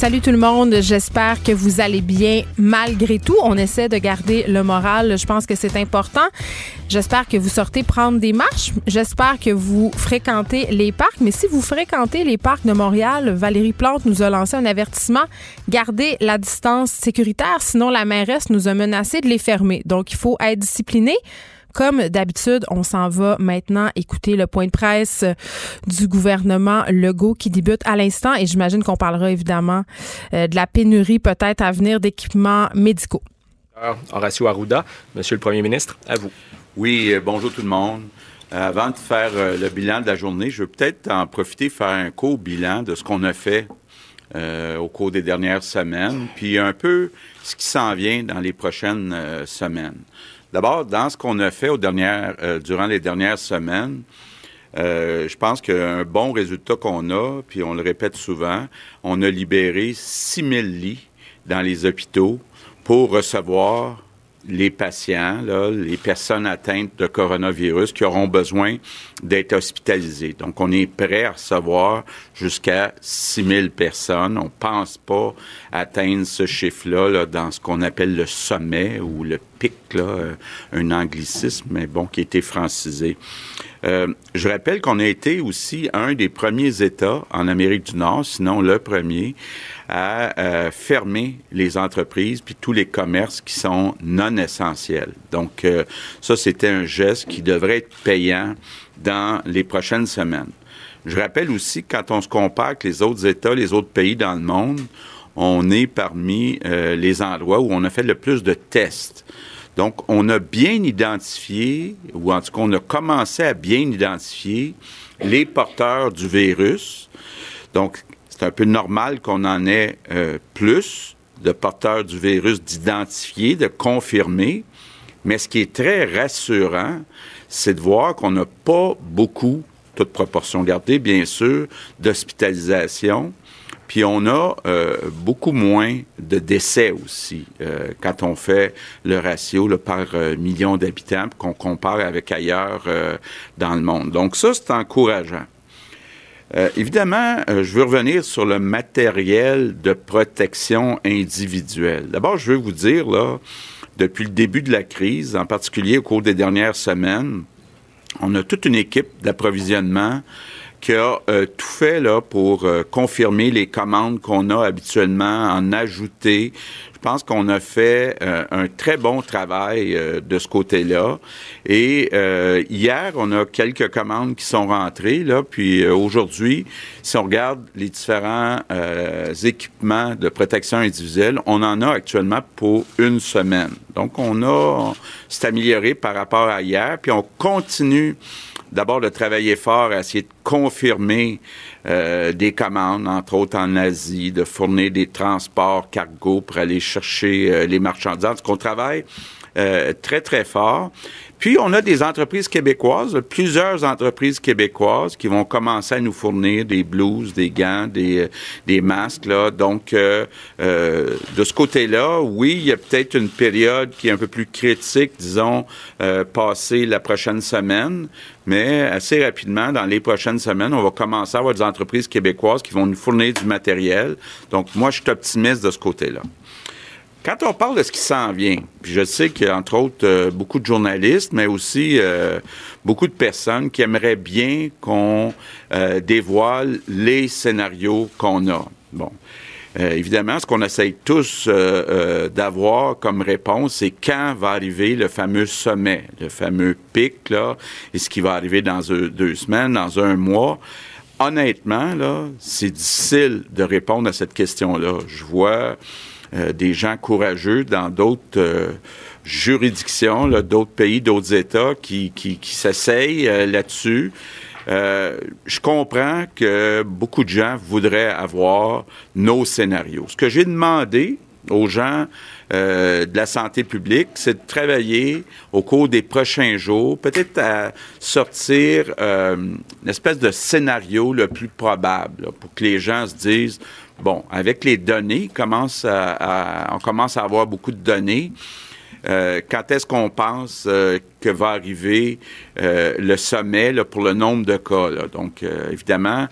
Salut tout le monde, j'espère que vous allez bien malgré tout. On essaie de garder le moral, je pense que c'est important. J'espère que vous sortez prendre des marches, j'espère que vous fréquentez les parcs, mais si vous fréquentez les parcs de Montréal, Valérie Plante nous a lancé un avertissement, gardez la distance sécuritaire, sinon la mairesse nous a menacé de les fermer. Donc il faut être discipliné. Comme d'habitude, on s'en va maintenant écouter le point de presse du gouvernement Legault qui débute à l'instant et j'imagine qu'on parlera évidemment euh, de la pénurie peut-être à venir d'équipements médicaux. Horacio Arruda, Monsieur le Premier ministre, à vous. Oui, euh, bonjour tout le monde. Euh, avant de faire le bilan de la journée, je veux peut-être en profiter faire un court bilan de ce qu'on a fait au cours des dernières semaines, puis un peu ce qui s'en vient dans les prochaines semaines. D'abord, dans ce qu'on a fait euh, durant les dernières semaines, euh, je pense qu'un bon résultat qu'on a, puis on le répète souvent, on a libéré 6 000 lits dans les hôpitaux pour recevoir les patients, là, les personnes atteintes de coronavirus qui auront besoin d'être hospitalisées. Donc, on est prêt à recevoir jusqu'à 6 000 personnes. On pense pas atteindre ce chiffre-là là, dans ce qu'on appelle le sommet ou le pic, là, euh, un anglicisme, mais bon, qui a été francisé. Euh, je rappelle qu'on a été aussi un des premiers États en Amérique du Nord, sinon le premier, à euh, fermer les entreprises puis tous les commerces qui sont non essentiels. Donc, euh, ça, c'était un geste qui devrait être payant dans les prochaines semaines. Je rappelle aussi quand on se compare avec les autres États, les autres pays dans le monde, on est parmi les endroits où on a fait le plus de tests. Donc, on a bien identifié, ou en tout cas, on a commencé à bien identifier les porteurs du virus. Donc, c'est un peu normal qu'on en ait euh, plus de porteurs du virus d'identifier, de confirmer. Mais ce qui est très rassurant, c'est de voir qu'on n'a pas beaucoup, toute proportion gardée, bien sûr, d'hospitalisation puis on a euh, beaucoup moins de décès aussi euh, quand on fait le ratio par million d'habitants qu'on compare avec ailleurs dans le monde. Donc ça, c'est encourageant. Évidemment, je veux revenir sur le matériel de protection individuelle. D'abord, je veux vous dire, là, depuis le début de la crise, en particulier au cours des dernières semaines, on a toute une équipe d'approvisionnement qui a euh, tout fait là, pour euh, confirmer les commandes qu'on a habituellement, en ajouter. Je pense qu'on a fait euh, un très bon travail de ce côté-là. Et hier, on a quelques commandes qui sont rentrées. Là, puis aujourd'hui, si on regarde les différents équipements de protection individuelle, on en a actuellement pour une semaine. Donc, on a, c'est amélioré par rapport à hier. Puis on continue d'abord de travailler fort à essayer de confirmer euh, des commandes, entre autres en Asie, de fournir des transports cargo pour aller chercher euh, les marchandises. qu'on travaille euh, très, très fort. Puis, on a des entreprises québécoises, plusieurs entreprises québécoises qui vont commencer à nous fournir des blouses, des gants, des, des masques. Là. Donc, euh, euh, de ce côté-là, oui, il y a peut-être une période qui est un peu plus critique, disons, euh, passée la prochaine semaine, mais assez rapidement, dans les prochaines semaines, on va commencer à avoir des entreprises québécoises qui vont nous fournir du matériel. Donc, moi, je suis optimiste de ce côté-là. Quand on parle de ce qui s'en vient, puis je sais qu'il y a entre autres euh, beaucoup de journalistes, mais aussi euh, beaucoup de personnes qui aimeraient bien qu'on euh, dévoile les scénarios qu'on a. Bon. évidemment, ce qu'on essaye tous d'avoir comme réponse, c'est quand va arriver le fameux sommet, le fameux pic, là, et ce qui va arriver dans deux semaines, dans un mois honnêtement, là, c'est difficile de répondre à cette question-là. Je vois euh, des gens courageux dans d'autres euh, juridictions, d'autres pays, d'autres États qui, qui, s'essayent euh, là-dessus. je comprends que beaucoup de gens voudraient avoir nos scénarios. Ce que j'ai demandé aux gens de la santé publique, c'est de travailler au cours des prochains jours, peut-être à sortir une espèce de scénario le plus probable pour que les gens se disent, bon, avec les données, commence on commence à avoir beaucoup de données. Euh, quand est-ce qu'on pense euh, que va arriver euh, le sommet pour le nombre de cas? Donc, évidemment,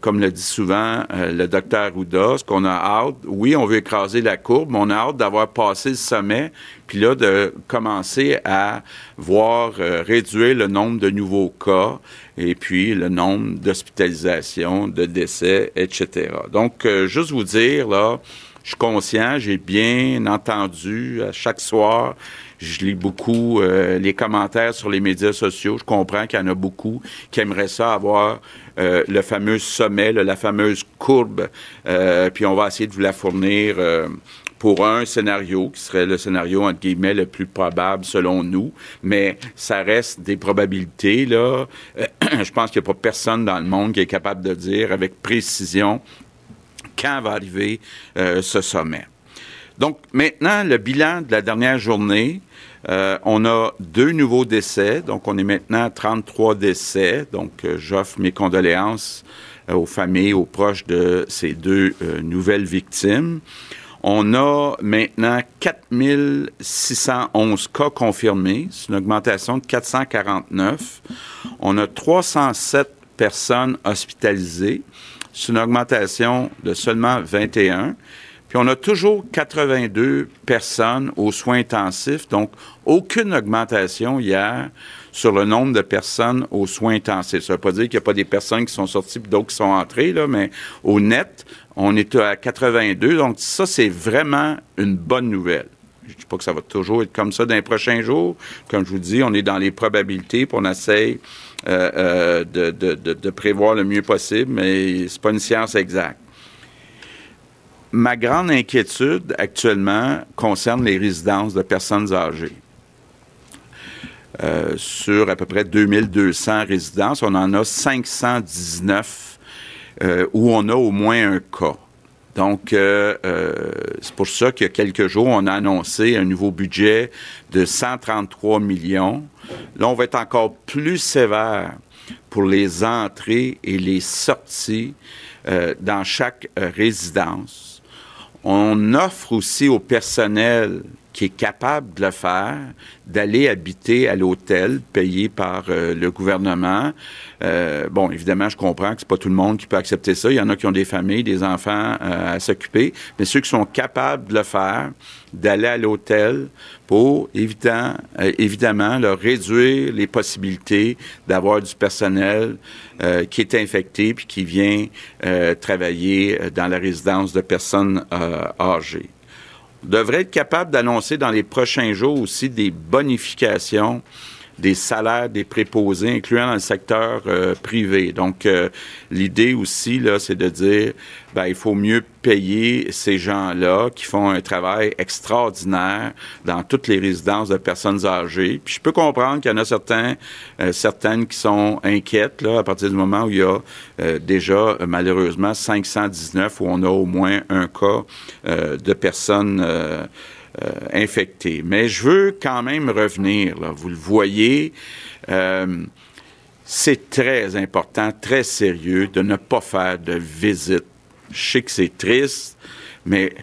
comme le dit souvent le docteur Ouda, ce qu'on a hâte, oui, on veut écraser la courbe, mais on a hâte d'avoir passé le sommet, puis là, de commencer à voir réduire le nombre de nouveaux cas et puis le nombre d'hospitalisations, de décès, etc. Donc, juste vous dire, là, je suis conscient, j'ai bien entendu à chaque soir. Je lis beaucoup euh, les commentaires sur les médias sociaux. Je comprends qu'il y en a beaucoup qui aimeraient ça avoir euh, le fameux sommet, la fameuse courbe. Euh, puis on va essayer de vous la fournir pour un scénario qui serait le scénario entre guillemets le plus probable selon nous, mais ça reste des probabilités là. je pense qu'il n'y a pas personne dans le monde qui est capable de dire avec précision quand va arriver euh, ce sommet. Donc maintenant, le bilan de la dernière journée, euh, on a deux nouveaux décès, donc on est maintenant à 33 décès, donc euh, j'offre mes condoléances aux familles, aux proches de ces deux nouvelles victimes. On a maintenant 4611 cas confirmés, c'est une augmentation de 449. On a 307 personnes hospitalisées. C'est une augmentation de seulement 21. Puis on a toujours 82 personnes aux soins intensifs, donc aucune augmentation hier sur le nombre de personnes aux soins intensifs. Ça ne veut pas dire qu'il n'y a pas des personnes qui sont sorties et d'autres qui sont entrées, là, mais au net, on est à 82. Donc ça, c'est vraiment une bonne nouvelle. Je ne dis pas que ça va toujours être comme ça dans les prochains jours. Comme je vous dis, on est dans les probabilités, puis on essaye euh, euh, de, de, de, prévoir le mieux possible, mais c'est pas une science exacte. Ma grande inquiétude actuellement concerne les résidences de personnes âgées. Euh, sur à peu près 2200 résidences, on en a 519 où on a au moins un cas. Donc, euh, euh, c'est pour ça qu'il y a quelques jours, on a annoncé un nouveau budget de 133 millions. Là, on va être encore plus sévère pour les entrées et les sorties euh, dans chaque résidence. On offre aussi au personnel qui est capable de le faire, d'aller habiter à l'hôtel payé par euh, le gouvernement. Euh, bon, évidemment, je comprends que c'est pas tout le monde qui peut accepter ça. Il y en a qui ont des familles, des enfants euh, à s'occuper, mais ceux qui sont capables de le faire, d'aller à l'hôtel pour évidemment, évidemment leur réduire les possibilités d'avoir du personnel qui est infecté puis qui vient travailler dans la résidence de personnes âgées devrait être capable d'annoncer dans les prochains jours aussi des bonifications des salaires des préposés, incluant dans le secteur euh, privé. Donc, euh, l'idée aussi, là, c'est de dire, ben, il faut mieux payer ces gens-là qui font un travail extraordinaire dans toutes les résidences de personnes âgées. Puis je peux comprendre qu'il y en a certains, euh, certaines qui sont inquiètes, là, à partir du moment où il y a déjà, malheureusement, 519 où on a au moins un cas de personnes euh, infectés. Mais je veux quand même revenir, vous le voyez, euh, c'est très important, très sérieux de ne pas faire de visite. Je sais que c'est triste, mais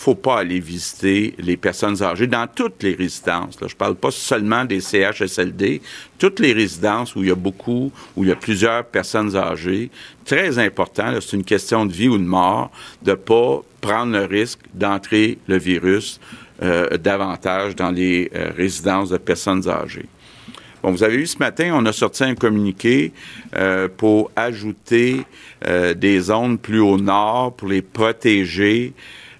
faut pas aller visiter les personnes âgées dans toutes les résidences. Je parle pas seulement des CHSLD, toutes les résidences où il y a beaucoup, où il y a plusieurs personnes âgées. Très important, c'est une question de vie ou de mort, de pas prendre le risque d'entrer le virus euh, davantage dans les euh, résidences de personnes âgées. Bon, vous avez vu ce matin, on a sorti un communiqué euh, pour ajouter des zones plus au nord pour les protéger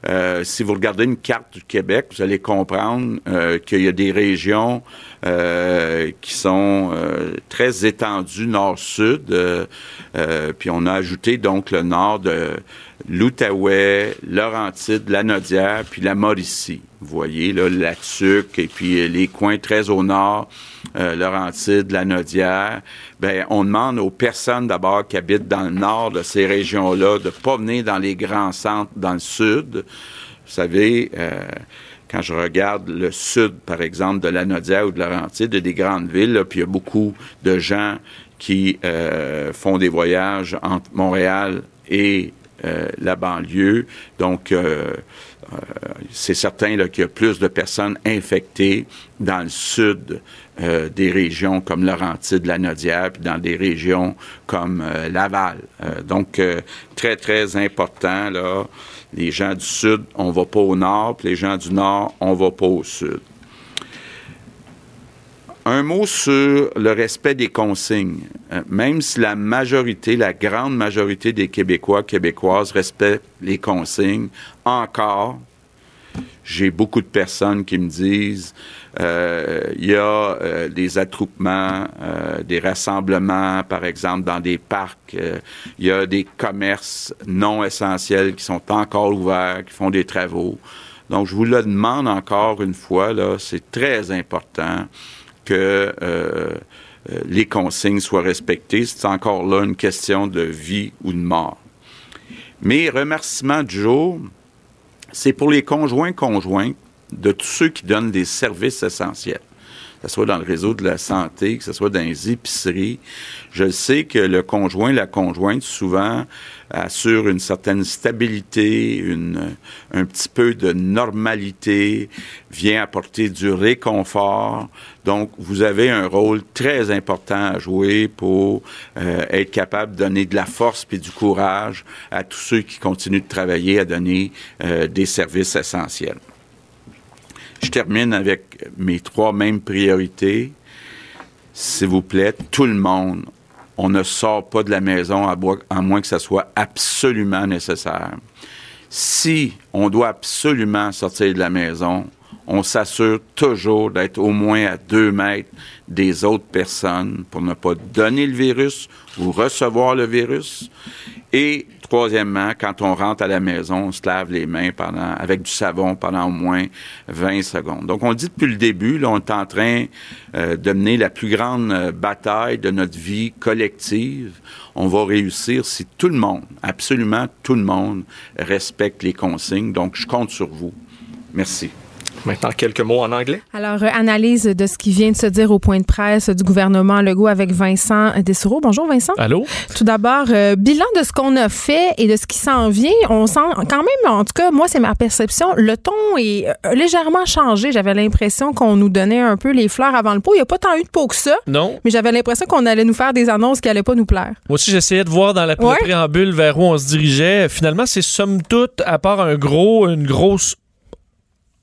euh, si vous regardez une carte du Québec, vous allez comprendre euh, qu'il y a des régions euh, qui sont très étendues nord-sud. puis on a ajouté donc le nord de l'Outaouais, Laurentide, la Nodière, puis la Mauricie. Vous voyez, là, la Tuque, et puis les coins très au nord, euh, Laurentide, la Nodière. Ben, on demande aux personnes d'abord qui habitent dans le nord de ces régions-là de pas venir dans les grands centres dans le sud Vous savez, euh, quand je regarde le sud, par exemple, de la Nodia ou de Laurentide, des grandes villes, puis il y a beaucoup de gens qui euh, font des voyages entre Montréal et euh, la banlieue. Donc, euh, euh, c'est certain qu'il y a plus de personnes infectées dans le sud euh, des régions comme Laurentide, la Nodière, puis dans des régions comme euh, Laval. Euh, donc, euh, très, très important, là, les gens du sud, on va pas au nord, puis les gens du nord, on va pas au sud. Un mot sur le respect des consignes. Euh, même si la majorité, la grande majorité des Québécois, Québécoises respectent les consignes, encore, j'ai beaucoup de personnes qui me disent euh, il y a euh, des attroupements, des rassemblements, par exemple, dans des parcs. il y a des commerces non essentiels qui sont encore ouverts, qui font des travaux. Donc, je vous le demande encore une fois, là, c'est très important que euh, euh, les consignes soient respectées. C'est encore là une question de vie ou de mort. Mes remerciements du jour, c'est pour les conjoints-conjoints de tous ceux qui donnent des services essentiels. Que ce soit dans le réseau de la santé, que ce soit dans les épiceries. Je sais que le conjoint, la conjointe, souvent assure une certaine stabilité, une, un petit peu de normalité, vient apporter du réconfort. Donc, vous avez un rôle très important à jouer pour euh, être capable de donner de la force et du courage à tous ceux qui continuent de travailler à donner euh, des services essentiels. Je termine avec mes trois mêmes priorités. S'il vous plaît, tout le monde, on ne sort pas de la maison à, moins que ça soit absolument nécessaire. Si on doit absolument sortir de la maison, on s'assure toujours d'être au moins à deux mètres des autres personnes pour ne pas donner le virus ou recevoir le virus. Et troisièmement, quand on rentre à la maison, on se lave les mains avec du savon pendant au moins 20 secondes. Donc, on dit depuis le début, là, on est en train euh, de mener la plus grande euh, bataille de notre vie collective. On va réussir si tout le monde, absolument tout le monde, respecte les consignes. Donc, je compte sur vous. Merci. Maintenant, quelques mots en anglais. Alors, euh, analyse de ce qui vient de se dire au point de presse du gouvernement Legault avec Vincent Dessureau. Bonjour, Vincent. Allô? Tout d'abord, euh, bilan de ce qu'on a fait et de ce qui s'en vient. On sent quand même, en tout cas, moi, c'est ma perception, le ton est euh, légèrement changé. J'avais l'impression qu'on nous donnait un peu les fleurs avant le pot. Il n'y a pas tant eu de pot que ça, Non. mais j'avais l'impression qu'on allait nous faire des annonces qui n'allaient pas nous plaire. Moi aussi, j'essayais de voir dans la, Ouais. préambule vers où on se dirigeait. Finalement, c'est somme toute, à part un gros, une grosse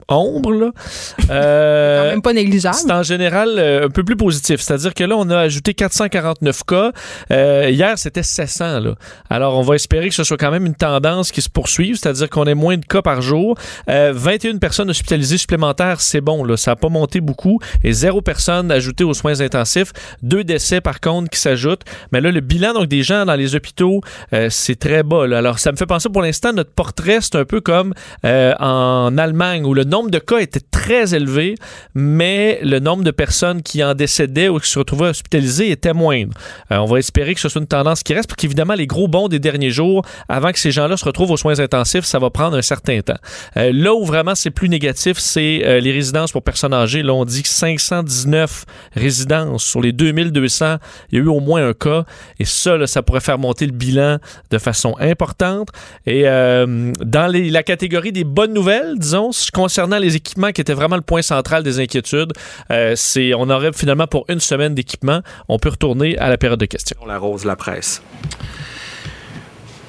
ombre, là. euh, Quand même pas négligeable. C'est en général euh, un peu plus positif. C'est-à-dire que là, on a ajouté 449 cas. Euh, hier, c'était 700. Là. Alors, on va espérer que ce soit quand même une tendance qui se poursuive, c'est-à-dire qu'on ait moins de cas par jour. Euh, 21 personnes hospitalisées supplémentaires, c'est bon. Là. Ça n'a pas monté beaucoup. Et zéro personne ajoutée aux soins intensifs. Deux décès, par contre, qui s'ajoutent. Mais là, le bilan donc des gens dans les hôpitaux, euh, c'est très bas. là. Alors, ça me fait penser pour l'instant, notre portrait, c'est un peu comme euh, en Allemagne, où le nombre de cas était très élevé, mais le nombre de personnes qui en décédaient ou qui se retrouvaient hospitalisées était moindre. Euh, on va espérer que ce soit une tendance qui reste, parce qu'évidemment, les gros bons des derniers jours, avant que ces gens-là se retrouvent aux soins intensifs, ça va prendre un certain temps. Euh, là où vraiment c'est plus négatif, c'est euh, les résidences pour personnes âgées. Là, on dit que 519 résidences sur les 2200, il y a eu au moins un cas. Et ça, ça pourrait faire monter le bilan de façon importante. Et dans la catégorie des bonnes nouvelles, disons, concernant les équipements qui étaient vraiment le point central des inquiétudes, euh, c'est on aurait finalement pour une semaine d'équipement. On peut retourner à la période de questions. On la rose la presse.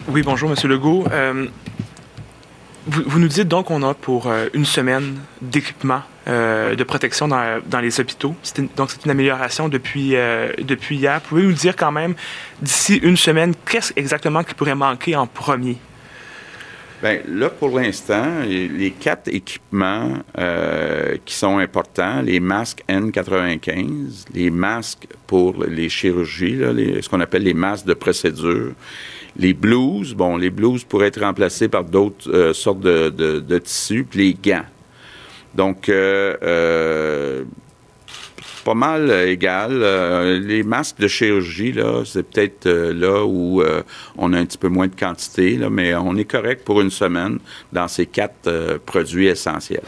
Oui, bonjour, Monsieur Legault. Euh, vous, vous nous dites donc qu'on a pour euh, une semaine d'équipement euh, de protection dans, dans les hôpitaux. Une- donc, c'est une amélioration depuis, euh, depuis hier. Pouvez-vous nous dire quand même, d'ici une semaine, qu'est-ce exactement qui pourrait manquer en premier? Bien, là, pour l'instant, les quatre équipements euh, qui sont importants, les masques N95, les masques pour les chirurgies, là, les- ce qu'on appelle les masques de procédure, les blouses, bon, les blouses pourraient être remplacées par d'autres euh, sortes de, de- de tissus, puis les gants. Donc, euh, euh, pas mal euh, égal. Euh, les masques de chirurgie, là, c'est peut-être euh, là où on a un petit peu moins de quantité, là, mais on est correct pour une semaine dans ces quatre produits essentiels.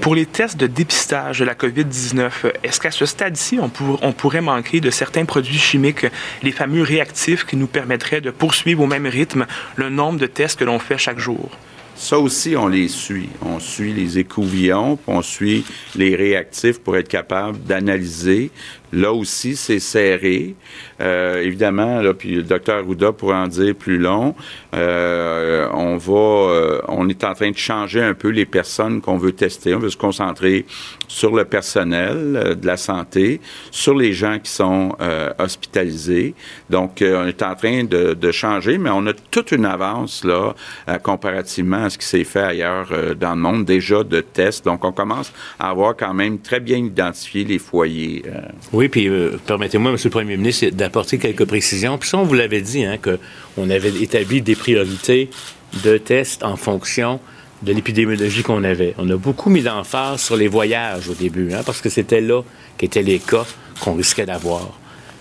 Pour les tests de dépistage de la COVID-19, est-ce qu'à ce stade-ci, on pourrait manquer de certains produits chimiques, les fameux réactifs qui nous permettraient de poursuivre au même rythme le nombre de tests que l'on fait chaque jour? Ça aussi, on les suit. On suit les écouvillons, puis on suit les réactifs pour être capable d'analyser. Là aussi, c'est serré. Euh, évidemment, là, puis le docteur Arruda pourra en dire plus long. euh, on va, euh, on est en train de changer un peu les personnes qu'on veut tester. On veut se concentrer sur le personnel de la santé, sur les gens qui sont hospitalisés. Donc, on est en train de, changer, mais on a toute une avance là, comparativement à ce qui s'est fait ailleurs dans le monde, déjà de tests. Donc, on commence à avoir quand même très bien identifié les foyers. Puis euh, permettez-moi, M. le Premier ministre, d'apporter quelques précisions. Puis ça, on vous l'avait dit, hein, qu'on avait établi des priorités de tests en fonction de l'épidémiologie qu'on avait. On a beaucoup mis l'emphase sur les voyages au début, hein, parce que c'était là qu'étaient les cas qu'on risquait d'avoir.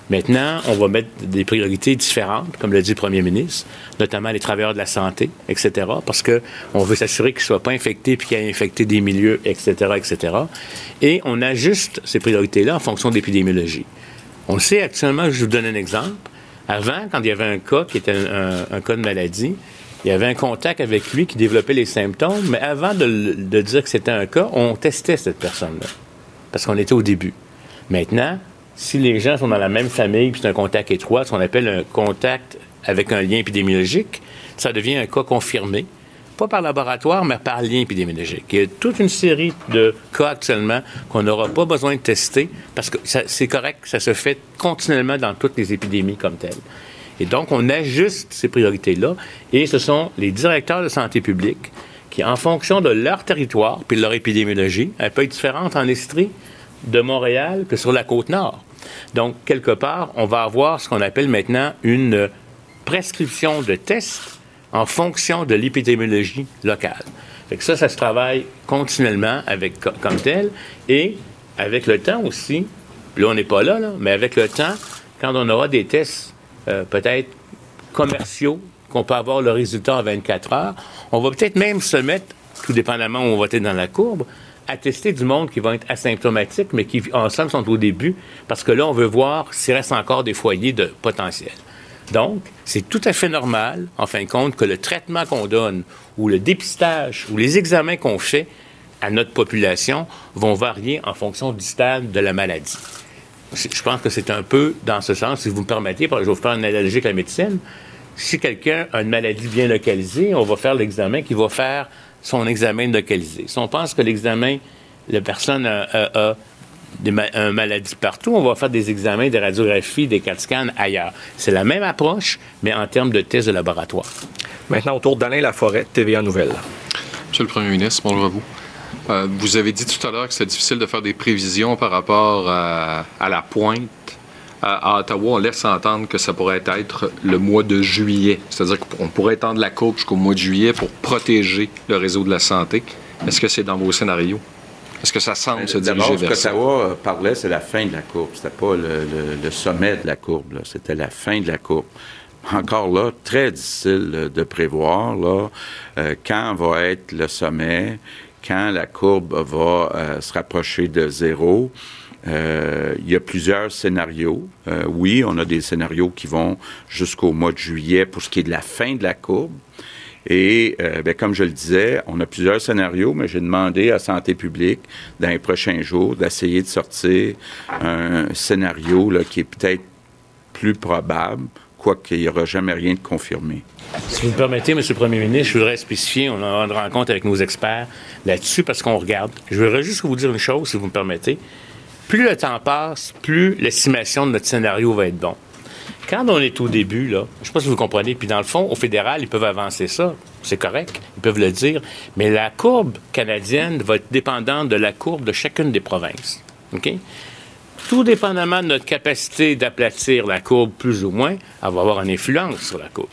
Maintenant, on va mettre des priorités différentes, comme l'a dit le premier ministre, notamment les travailleurs de la santé, etc., parce que on veut s'assurer qu'ils ne soient pas infectés puis qu'ils aient infecté des milieux, etc., etc. Et on ajuste ces priorités-là en fonction de l'épidémiologie. On le sait actuellement, je vous donne un exemple. Avant, quand il y avait un cas qui était un, cas de maladie, il y avait un contact avec lui qui développait les symptômes, mais avant de, de dire que c'était un cas, on testait cette personne-là. Parce qu'on était au début. Maintenant, si les gens sont dans la même famille, puis c'est un contact étroit, ce qu'on appelle un contact avec un lien épidémiologique, ça devient un cas confirmé, pas par laboratoire, mais par lien épidémiologique. Il y a toute une série de cas actuellement qu'on n'aura pas besoin de tester parce que c'est correct, ça se fait continuellement dans toutes les épidémies comme telles. Et donc, on ajuste ces priorités-là et ce sont les directeurs de santé publique qui, en fonction de leur territoire puis de leur épidémiologie, elle peut être différente en Estrie de Montréal que sur la côte nord. Donc, quelque part, on va avoir ce qu'on appelle maintenant une prescription de tests en fonction de l'épidémiologie locale. Fait ça, ça se travaille continuellement avec, co- comme tel. Et avec le temps aussi, là, on n'est pas là, là, mais avec le temps, quand on aura des tests euh, peut-être commerciaux, qu'on peut avoir le résultat en 24 heures, on va peut-être même se mettre, tout dépendamment où on va être dans la courbe, à tester du monde qui va être asymptomatique, mais qui, ensemble, sont au début, parce que là, on veut voir s'il reste encore des foyers de potentiel. Donc, c'est tout à fait normal, en fin de compte, que le traitement qu'on donne, ou le dépistage, ou les examens qu'on fait à notre population vont varier en fonction du stade de la maladie. Je pense que c'est un peu dans ce sens, si vous me permettez, je vais vous faire une analogie avec la médecine. Si quelqu'un a une maladie bien localisée, on va faire l'examen qui va faire son examen localisé. Si on pense que l'examen, la personne a, a- a des ma- une maladie partout, on va faire des examens, des radiographies, des CAT scans ailleurs. C'est la même approche, mais en termes de tests de laboratoire. Maintenant, autour d'Alain Laforêt, TVA Nouvelle. Monsieur le Premier ministre, bonjour à vous. Euh, vous avez dit tout à l'heure que c'était difficile de faire des prévisions par rapport à, à la pointe. À, à Ottawa, on laisse entendre que ça pourrait être le mois de juillet. C'est-à-dire qu'on pourrait étendre la courbe jusqu'au mois de juillet pour protéger le réseau de la santé. Est-ce que c'est dans vos scénarios? Est-ce que ça semble se D'abord, diriger ce vers ça? qu'Ottawa euh, parlait, c'est la fin de la courbe. C'était pas le, le- le sommet de la courbe. C'était la fin de la courbe. Encore là, très difficile euh, de prévoir là, euh, quand va être le sommet, quand la courbe va euh, se rapprocher de zéro? Euh, il y a plusieurs scénarios. Euh, oui, on a des scénarios qui vont jusqu'au mois de juillet pour ce qui est de la fin de la courbe. Et euh, ben, comme je le disais, on a plusieurs scénarios, mais j'ai demandé à Santé publique dans les prochains jours d'essayer de sortir un scénario qui est peut-être plus probable, quoiqu'il n'y aura jamais rien de confirmé. Si vous me permettez, M. le Premier ministre, je voudrais spécifier, on aura une rencontre avec nos experts là-dessus parce qu'on regarde. Je voudrais juste vous dire une chose, si vous me permettez. Plus le temps passe, plus l'estimation de notre scénario va être bon. Quand on est au début, là, je ne sais pas si vous comprenez, puis dans le fond, au fédéral, ils peuvent avancer ça. C'est correct, ils peuvent le dire. Mais la courbe canadienne va être dépendante de la courbe de chacune des provinces. Tout dépendamment de notre capacité d'aplatir la courbe plus ou moins, elle va avoir une influence sur la courbe.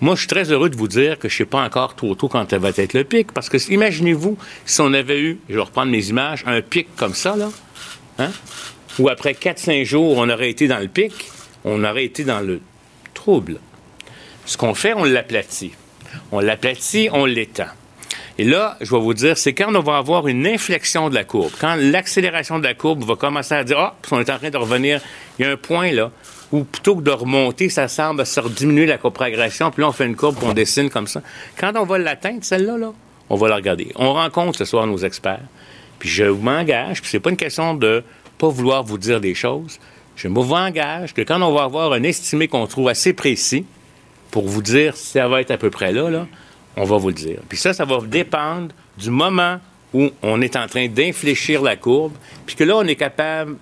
Moi, je suis très heureux de vous dire que je ne sais pas encore trop tôt quand ça va être le pic, parce que imaginez-vous si on avait eu, je vais reprendre mes images, un pic comme ça, là, hein? où après 4-5 jours, on aurait été dans le pic, on aurait été dans le trouble. Ce qu'on fait, on l'aplatit. On l'aplatit, on l'étend. Et là, je vais vous dire, c'est quand on va avoir une inflexion de la courbe, quand l'accélération de la courbe va commencer à dire, ah, on est en train de revenir, il y a un point là, où plutôt que de remonter, ça semble se diminuer la progression, puis là, on fait une courbe, puis on dessine comme ça. Quand on va l'atteindre, celle-là, là, on va la regarder. On rencontre ce soir nos experts, puis je m'engage, puis c'est pas une question de pas vouloir vous dire des choses, je me vous engage que quand on va avoir un estimé qu'on trouve assez précis, pour vous dire si ça va être à peu près là, là, on va vous le dire. Puis ça, ça va dépendre du moment où on est en train d'infléchir la courbe, puis que là, on est capable,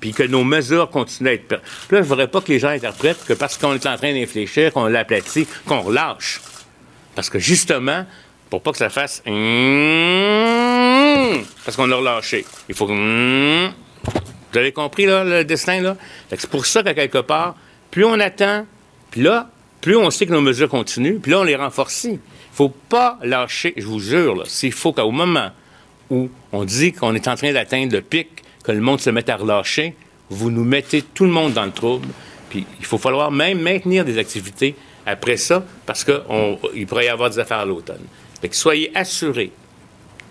puis que nos mesures continuent à être... Puis là, je ne voudrais pas que les gens interprètent que parce qu'on est en train d'infléchir, qu'on l'aplatit, qu'on relâche. Parce que justement, pour pas que ça fasse... Parce qu'on a relâché. Il faut que... Vous avez compris, là, le destin, là? C'est pour ça qu'à quelque part, plus on attend, puis là, plus on sait que nos mesures continuent, puis là, on les renforce faut pas lâcher, je vous jure, s'il faut qu'au moment où on dit qu'on est en train d'atteindre le pic, que le monde se mette à relâcher, vous nous mettez tout le monde dans le trouble. Puis il faut falloir même maintenir des activités après ça, parce qu'il pourrait y avoir des affaires à l'automne. Soyez assurés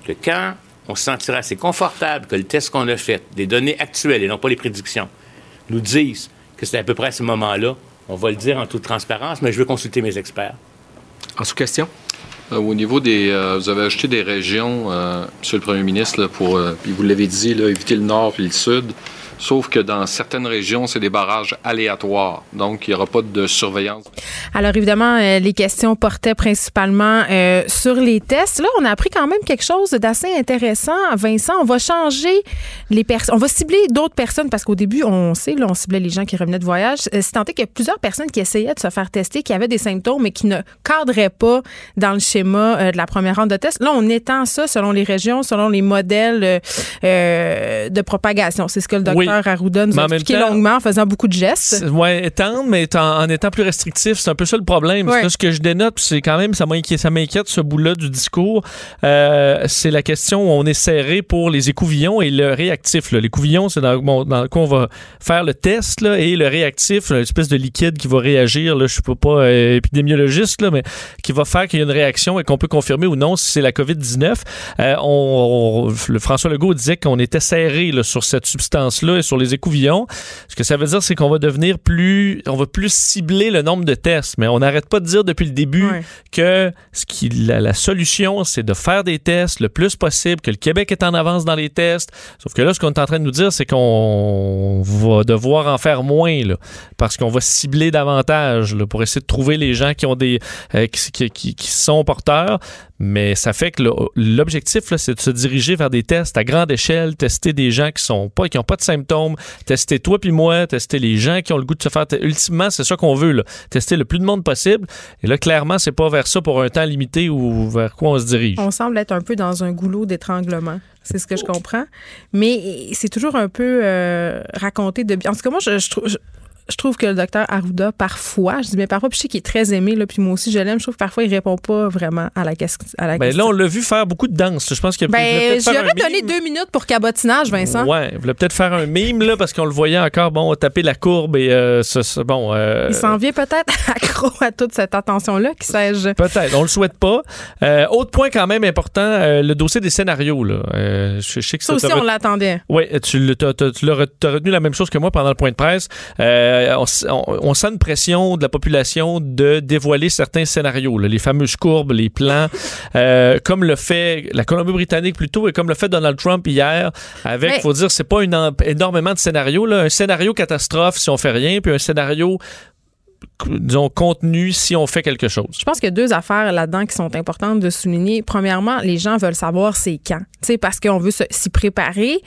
que quand on se sentira assez confortable que le test qu'on a fait, des données actuelles et non pas les prédictions, nous disent que c'est à peu près à ce moment-là, on va le dire en toute transparence, mais je veux consulter mes experts. En sous-question? Euh, au niveau des. Euh, vous avez ajouté des régions, euh, Monsieur le Premier ministre, pour, puis vous l'avez dit, éviter le nord et le sud. Sauf que dans certaines régions, c'est des barrages aléatoires. Donc, il n'y aura pas de surveillance. Alors, évidemment, euh, les questions portaient principalement euh, sur les tests. Là, on a appris quand même quelque chose d'assez intéressant. Vincent, on va changer les personnes. On va cibler d'autres personnes parce qu'au début, on sait, là, on ciblait les gens qui revenaient de voyage. Euh, c'est tant qu'il y a plusieurs personnes qui essayaient de se faire tester, qui avaient des symptômes, mais qui ne cadraient pas dans le schéma de la première ronde de test. Là, on étend ça selon les régions, selon les modèles de propagation. C'est ce que le docteur Arruda nous a expliqué longuement en faisant beaucoup de gestes. Oui, étendre, mais en, étant plus restrictif. C'est un peu ça le problème. ce que je dénote, c'est quand même, ça m'inquiète, ce bout-là du discours. Euh, c'est la question où on est serré pour les écouvillons et le réactif. L'écouvillon, c'est dans, dans quoi on va faire le test là, et le réactif, une espèce de liquide qui va réagir. Là, je ne suis pas euh, épidémiologiste, là, mais qui va faire qu'il y a une réaction et qu'on peut confirmer ou non si c'est la COVID-19. Euh, on, le François Legault disait qu'on était serré sur cette substance-là sur les écouvillons. Ce que ça veut dire, c'est qu'on va devenir plus, on va plus cibler le nombre de tests. Mais on n'arrête pas de dire depuis le début que ce qui, la, solution, c'est de faire des tests le plus possible, que le Québec est en avance dans les tests. Sauf que là, ce qu'on est en train de nous dire, c'est qu'on va devoir en faire moins, là, parce qu'on va cibler davantage là, pour essayer de trouver les gens qui ont des, euh, qui, qui, qui sont porteurs. Mais ça fait que l'objectif, c'est de se diriger vers des tests à grande échelle, tester des gens qui sont pas, qui ont pas de symptômes, tester toi puis moi, tester les gens qui ont le goût de se faire. Ultimement, c'est ça qu'on veut, là. tester le plus de monde possible. Et là, clairement, c'est pas vers ça pour un temps limité ou vers quoi on se dirige. On semble être un peu dans un goulot d'étranglement. C'est ce que je comprends. Mais c'est toujours un peu euh, raconté de bien. En tout cas, moi, je, trouve trouve que le docteur Arruda, parfois, je dis mais parfois, puis je sais qu'il est très aimé, là, puis moi aussi je l'aime, je trouve que parfois il répond pas vraiment à la, question. ben, Là, on l'a vu faire beaucoup de danse. Je pense qu'il ben, J'aurais donné deux minutes pour cabotinage, Vincent. Ouais, il voulait peut-être faire un mime, là, parce qu'on le voyait encore, bon, taper la courbe et euh, bon. Euh, il s'en vient peut-être accro à toute cette attention-là, qui sais-je. Peut-être, on le souhaite pas. Euh, autre point quand même important, le dossier des scénarios, là. je, sais que ça, aussi, on l'attendait. Oui, tu, as, retenu la même chose que moi pendant le point de presse. Euh, on, sent une pression de la population de dévoiler certains scénarios, les fameuses courbes, les plans, euh, comme le fait la Colombie-Britannique plutôt et comme le fait Donald Trump hier, avec, il faut dire, c'est pas une, énormément de scénarios, là, un scénario catastrophe si on fait rien, puis un scénario disons, contenu si on fait quelque chose? Je pense qu'il y a deux affaires là-dedans qui sont importantes de souligner. Premièrement, les gens veulent savoir c'est quand, parce qu'on veut s'y préparer.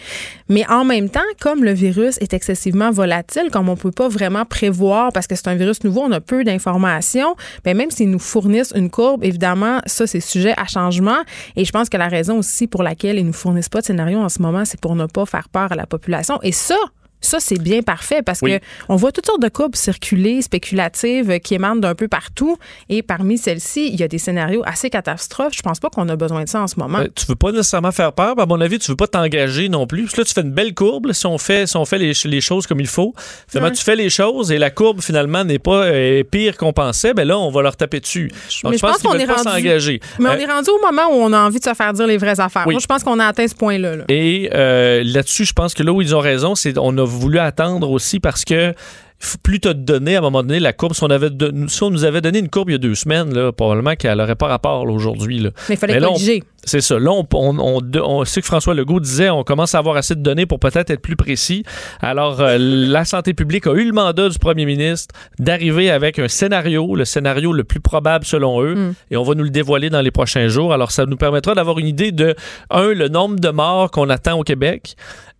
Mais en même temps, comme le virus est excessivement volatile, comme on peut pas vraiment prévoir parce que c'est un virus nouveau, on a peu d'informations, ben même s'ils nous fournissent une courbe, évidemment, ça, c'est sujet à changement. Et je pense que la raison aussi pour laquelle ils nous fournissent pas de scénario en ce moment, c'est pour ne pas faire peur à la population. Et ça, Ça, c'est bien parfait parce Oui. que on voit toutes sortes de courbes circuler, spéculatives, euh, qui émanent d'un peu partout. Et parmi celles-ci, il y a des scénarios assez catastrophes. Je pense pas qu'on a besoin de ça en ce moment. Euh, tu veux pas nécessairement faire peur, mais à mon avis, tu veux pas t'engager non plus. Parce que là, tu fais une belle courbe là, si on fait, si on fait les, les choses comme il faut. Finalement, Ouais. tu fais les choses et la courbe, finalement, n'est pas euh, pire qu'on pensait. Ben là, on va leur taper dessus. Donc, mais je pense qu'on est pas rendu- s'engager. Mais Euh, on est rendu au moment où on a envie de se faire dire les vraies affaires. Oui. Moi, je pense qu'on a atteint ce point-là. là. Et euh, là-dessus, je pense que là où ils ont raison, c'est on a voulu attendre aussi parce que plus tu as donné à un moment donné la courbe, si on, avait si on nous avait donné une courbe il y a deux semaines, là, probablement qu'elle n'aurait pas rapport aujourd'hui. Mais il fallait corriger. C'est ça. Là, on, on, on, c'est que François Legault disait, on commence à avoir assez de données pour peut-être être plus précis. Alors, euh, la santé publique a eu le mandat du premier ministre d'arriver avec un scénario, le scénario le plus probable selon eux, Mm. et on va nous le dévoiler dans les prochains jours. Alors, ça nous permettra d'avoir une idée de, un, le nombre de morts qu'on attend au Québec,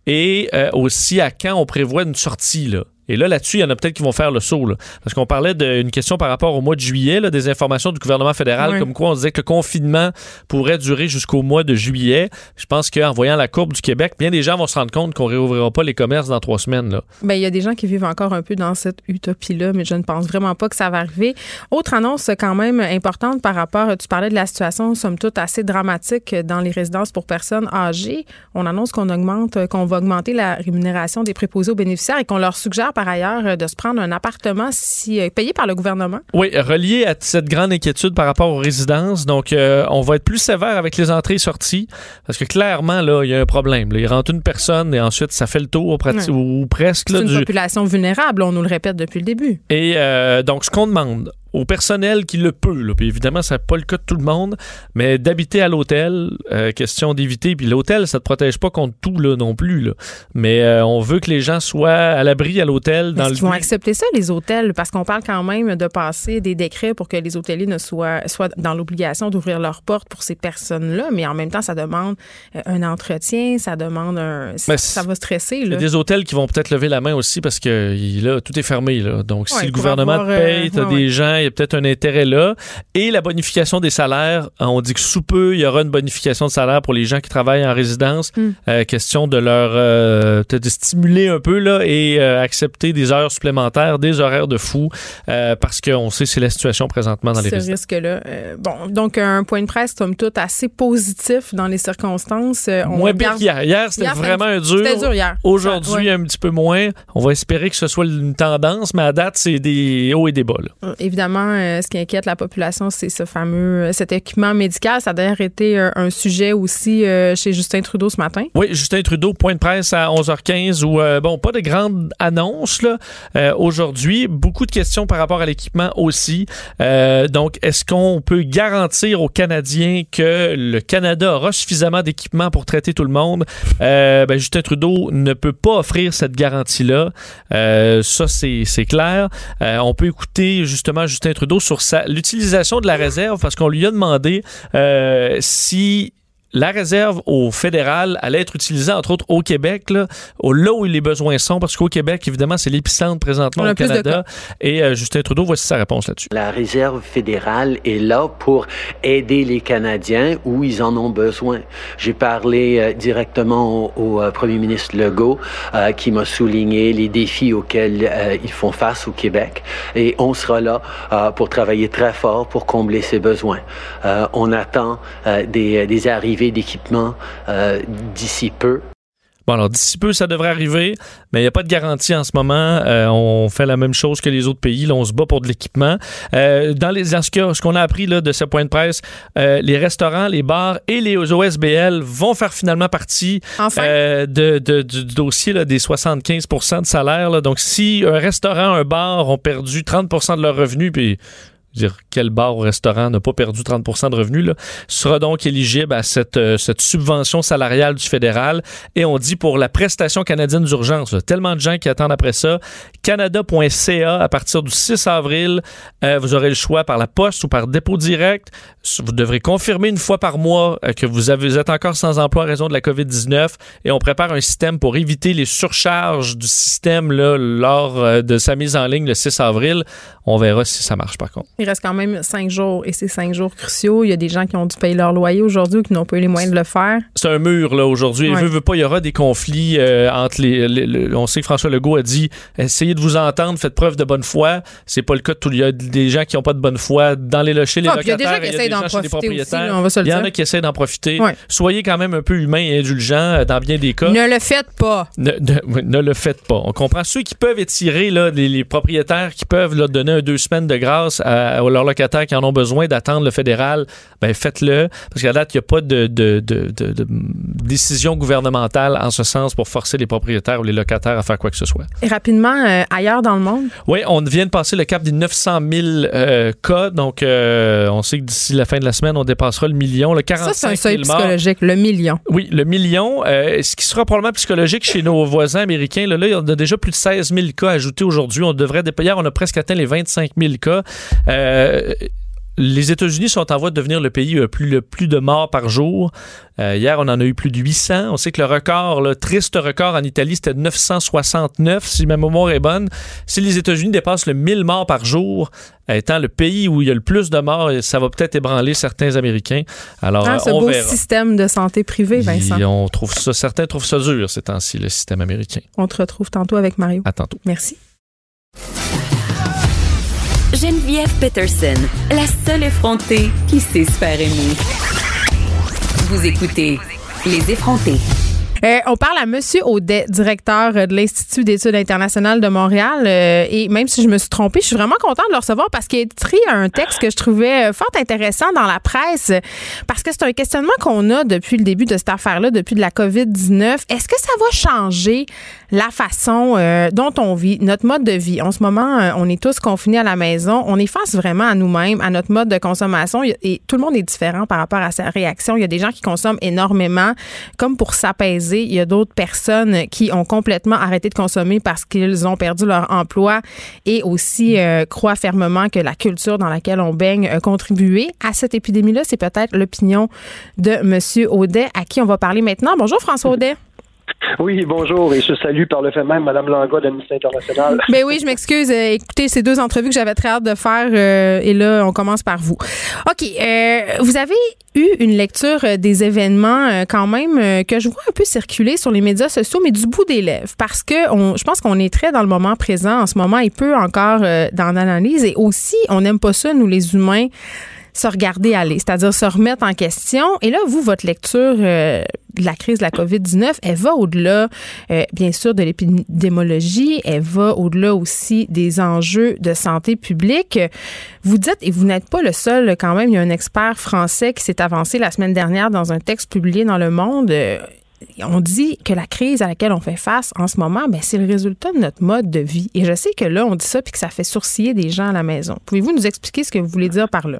et euh, aussi à quand on prévoit une sortie, là. Et là, là-dessus, il y en a peut-être qui vont faire le saut. Là. Parce qu'on parlait d'une question par rapport au mois de juillet, là, des informations du gouvernement fédéral, Oui. comme quoi on disait que le confinement pourrait durer jusqu'au mois de juillet. Je pense qu'en voyant la courbe du Québec, bien des gens vont se rendre compte qu'on réouvrira pas les commerces dans trois semaines. Là. Ben, il y a des gens qui vivent encore un peu dans cette utopie-là, mais je ne pense vraiment pas que ça va arriver. Autre annonce quand même importante par rapport, tu parlais de la situation, somme toute, assez dramatique dans les résidences pour personnes âgées. On annonce qu'on augmente, qu'on va augmenter la rémunération des préposés aux bénéficiaires et qu'on leur suggère par ailleurs de se prendre un appartement si, euh, payé par le gouvernement? Oui, relié à cette grande inquiétude par rapport aux résidences. Donc, euh, on va être plus sévère avec les entrées et sorties parce que clairement, là, il y a un problème. là. Il rentre une personne et ensuite, ça fait le tour Ouais. ou, presque. C'est une du, population vulnérable, on nous le répète depuis le début. Et euh, donc, ce qu'on demande au personnel qui le peut, là, puis évidemment, ce n'est pas le cas de tout le monde, mais d'habiter à l'hôtel, euh, question d'éviter. Puis l'hôtel, ça ne te protège pas contre tout là, non plus. Là. Mais euh, on veut que les gens soient à l'abri à l'hôtel. Dans le qu'ils vont accepter ça, les hôtels? Parce qu'on parle quand même de passer des décrets pour que les hôteliers ne soient, soient dans l'obligation d'ouvrir leurs portes pour ces personnes-là, mais en même temps, ça demande euh, un entretien, ça demande un... Ça, Mais ça va stresser, Il y a des hôtels qui vont peut-être lever la main aussi parce que là, tout est fermé. Là. Donc, Ouais, si le gouvernement avoir, te paye, euh, tu as ouais, des ouais. gens, il y a peut-être un intérêt là. Et la bonification des salaires, hein, on dit que sous peu, il y aura une bonification de salaire pour les gens qui travaillent en résidence. Mm. Euh, question de leur euh, peut-être de stimuler un peu là, et euh, accepter des heures supplémentaires, des horaires de fou, euh, parce qu'on sait c'est la situation présentement dans les ce résidences. risque-là. Euh, bon, donc un point de presse, somme toute, assez positif dans les circonstances. Euh, on Moins pire garde- qu'hier. Hier, c'était vraiment un dur. C'était dur hier. Aujourd'hui, Ouais. un petit peu moins. On va espérer que ce soit une tendance, mais à date, c'est des hauts et des bas. là. Évidemment, euh, ce qui inquiète la population, c'est ce fameux cet équipement médical. Ça a d'ailleurs été un sujet aussi chez Justin Trudeau ce matin. Oui, Justin Trudeau, point de presse à 11h15 où, bon, pas de grandes là, euh, aujourd'hui. Beaucoup de questions par rapport à l'équipement aussi. Euh, donc, est-ce qu'on peut garantir aux Canadiens que le Canada aura suffisamment d'équipement pour traiter tout le monde? Euh, ben, Justin Trudeau ne peut pas offrir cette garantie-là. Euh, ça, c'est clair. On peut écouter justement Justin Trudeau sur sa- l'utilisation de la réserve parce qu'on lui a demandé si la réserve au fédéral allait être utilisée, entre autres, au Québec, là, au, là où les besoins sont, parce qu'au Québec, évidemment, c'est l'épicentre présentement au Canada. Et euh, Justin Trudeau, voici sa réponse là-dessus. La réserve fédérale est là pour aider les Canadiens où ils en ont besoin. J'ai parlé euh, directement au, au, euh, premier ministre Legault euh, qui m'a souligné les défis auxquels euh, ils font face au Québec et on sera là euh, pour travailler très fort pour combler ces besoins. Euh, on attend euh, des, des arrivées d'équipements euh, d'ici peu. Bon, alors d'ici peu, ça devrait arriver, mais il n'y a pas de garantie en ce moment. Euh, on fait la même chose que les autres pays. Là, on se bat pour de l'équipement. Euh, dans, les, dans ce que- ce qu'on a appris là, de ce point de presse, euh, les restaurants, les bars et les OSBL vont faire finalement partie Enfin, euh, de, de- du, du dossier là, des 75 de salaire. là. Donc, si un restaurant, un bar ont perdu 30% de leurs revenus, puis dire, quel bar ou restaurant n'a pas perdu 30% de revenus, là, sera donc éligible à cette, euh, cette subvention salariale du fédéral. Et on dit pour la prestation canadienne d'urgence, tellement de gens qui attendent après ça, canada.ca, à partir du 6 avril, euh, vous aurez le choix par la poste ou par dépôt direct. Vous devrez confirmer une fois par mois euh, que vous, êtes encore sans emploi à raison de la COVID-19 et on prépare un système pour éviter les surcharges du système là, lors de sa mise en ligne le 6 avril. On verra si ça marche par contre. il reste quand même cinq jours et c'est cinq jours cruciaux. Il y a des gens qui ont dû payer leur loyer aujourd'hui ou qui n'ont pas eu les moyens de le faire? C'est un mur, là, aujourd'hui. Ouais. Il veut, veut pas, il y aura des conflits euh, entre les, les- le- On sait que François Legault a dit essayez de vous entendre, faites preuve de bonne foi. C'est pas le cas de tout. Il y a des gens qui n'ont pas de bonne foi dans les chez les Ah, il y a des gens qui essayent d'en profiter aussi, propriétaires. là, on va se le Il y en a qui essaient d'en profiter. Ouais. Soyez quand même un peu humain et indulgent euh, dans bien des cas. Ne le faites pas. Ne, ne- oui, ne le faites pas. On comprend ceux qui peuvent étirer, là, les, les propriétaires qui peuvent là, donner un deux semaines de grâce à, à leurs locataires qui en ont besoin d'attendre le fédéral, ben faites-le. Parce qu'à date, il n'y a pas de, de, de- de- décision gouvernementale en ce sens pour forcer les propriétaires ou les locataires à faire quoi que ce soit. Et rapidement, euh, ailleurs dans le monde, Oui, on vient de passer le cap des 900 000 euh, cas. Donc, euh, on sait que d'ici la fin de la semaine, on dépassera le million. Le 45 ça, c'est un seuil 000 morts. psychologique, le million. Oui, le million, euh, ce qui sera probablement psychologique chez nos voisins américains. Là, là, on a déjà plus de 16 000 cas ajoutés aujourd'hui. On devrait déployer, on a presque atteint les 25 000 cas. Euh, les États-Unis sont en voie de devenir le pays le plus, le plus de morts par jour. Euh, hier, on en a eu plus de 800. On sait que le record, le triste record en Italie, c'était de 969, si ma mémoire est bonne. Si les États-Unis dépassent le 1000 morts par jour, étant le pays où il y a le plus de morts, ça va peut-être ébranler certains Américains. Alors, Ah, euh, ce on beau verra. système de santé privée, Vincent. Et on trouve ça, certains trouvent ça dur ces temps-ci, le système américain. On te retrouve tantôt avec Mario. À tantôt. Merci. Geneviève Peterson, la seule effrontée qui sait se faire aimer. Vous écoutez Les effrontés. Euh, on parle à Monsieur Audet, directeur de l'Institut d'études internationales de Montréal. euh, et même si je me suis trompée, je suis vraiment contente de le recevoir parce qu'il a écrit un texte que je trouvais euh, fort intéressant dans la presse. Parce que c'est un questionnement qu'on a depuis le début de cette affaire-là, depuis de la COVID-19. Est-ce que ça va changer la façon dont on vit, notre mode de vie? En ce moment, on est tous confinés à la maison. On est face vraiment à nous-mêmes, à notre mode de consommation. Et tout le monde est différent par rapport à sa réaction. Il y a des gens qui consomment énormément, comme pour s'apaiser. Il y a d'autres personnes qui ont complètement arrêté de consommer parce qu'ils ont perdu leur emploi et aussi euh, croient fermement que la culture dans laquelle on baigne a contribué à cette épidémie-là. C'est peut-être l'opinion de M. Audet, à qui on va parler maintenant. Bonjour, François Audet. Oui, bonjour, et je salue par le fait même Mme Langua d'Amnesty International. Ben oui, je m'excuse. Euh, écoutez, ces deux entrevues que j'avais très hâte de faire, euh, et là, on commence par vous. OK. euh, vous avez eu une lecture des événements quand même que je vois un peu circuler sur les médias sociaux, mais du bout des lèvres, parce que on, je pense qu'on est très dans le moment présent en ce moment et peu encore dans l'analyse. Et aussi, on n'aime pas ça, nous les humains se regarder aller, c'est-à-dire se remettre en question. Et là, vous, votre lecture euh, de la crise de la COVID-19, elle va au-delà, euh, bien sûr, de l'épidémologie, elle va au-delà aussi des enjeux de santé publique. Vous dites, et vous n'êtes pas le seul quand même, il y a un expert français qui s'est avancé la semaine dernière dans un texte publié dans Le Monde. on dit que la crise à laquelle on fait face en ce moment, ben, c'est le résultat de notre mode de vie. Et je sais que là, on dit ça puis que ça fait sourciller des gens à la maison. Pouvez-vous nous expliquer ce que vous voulez dire par là?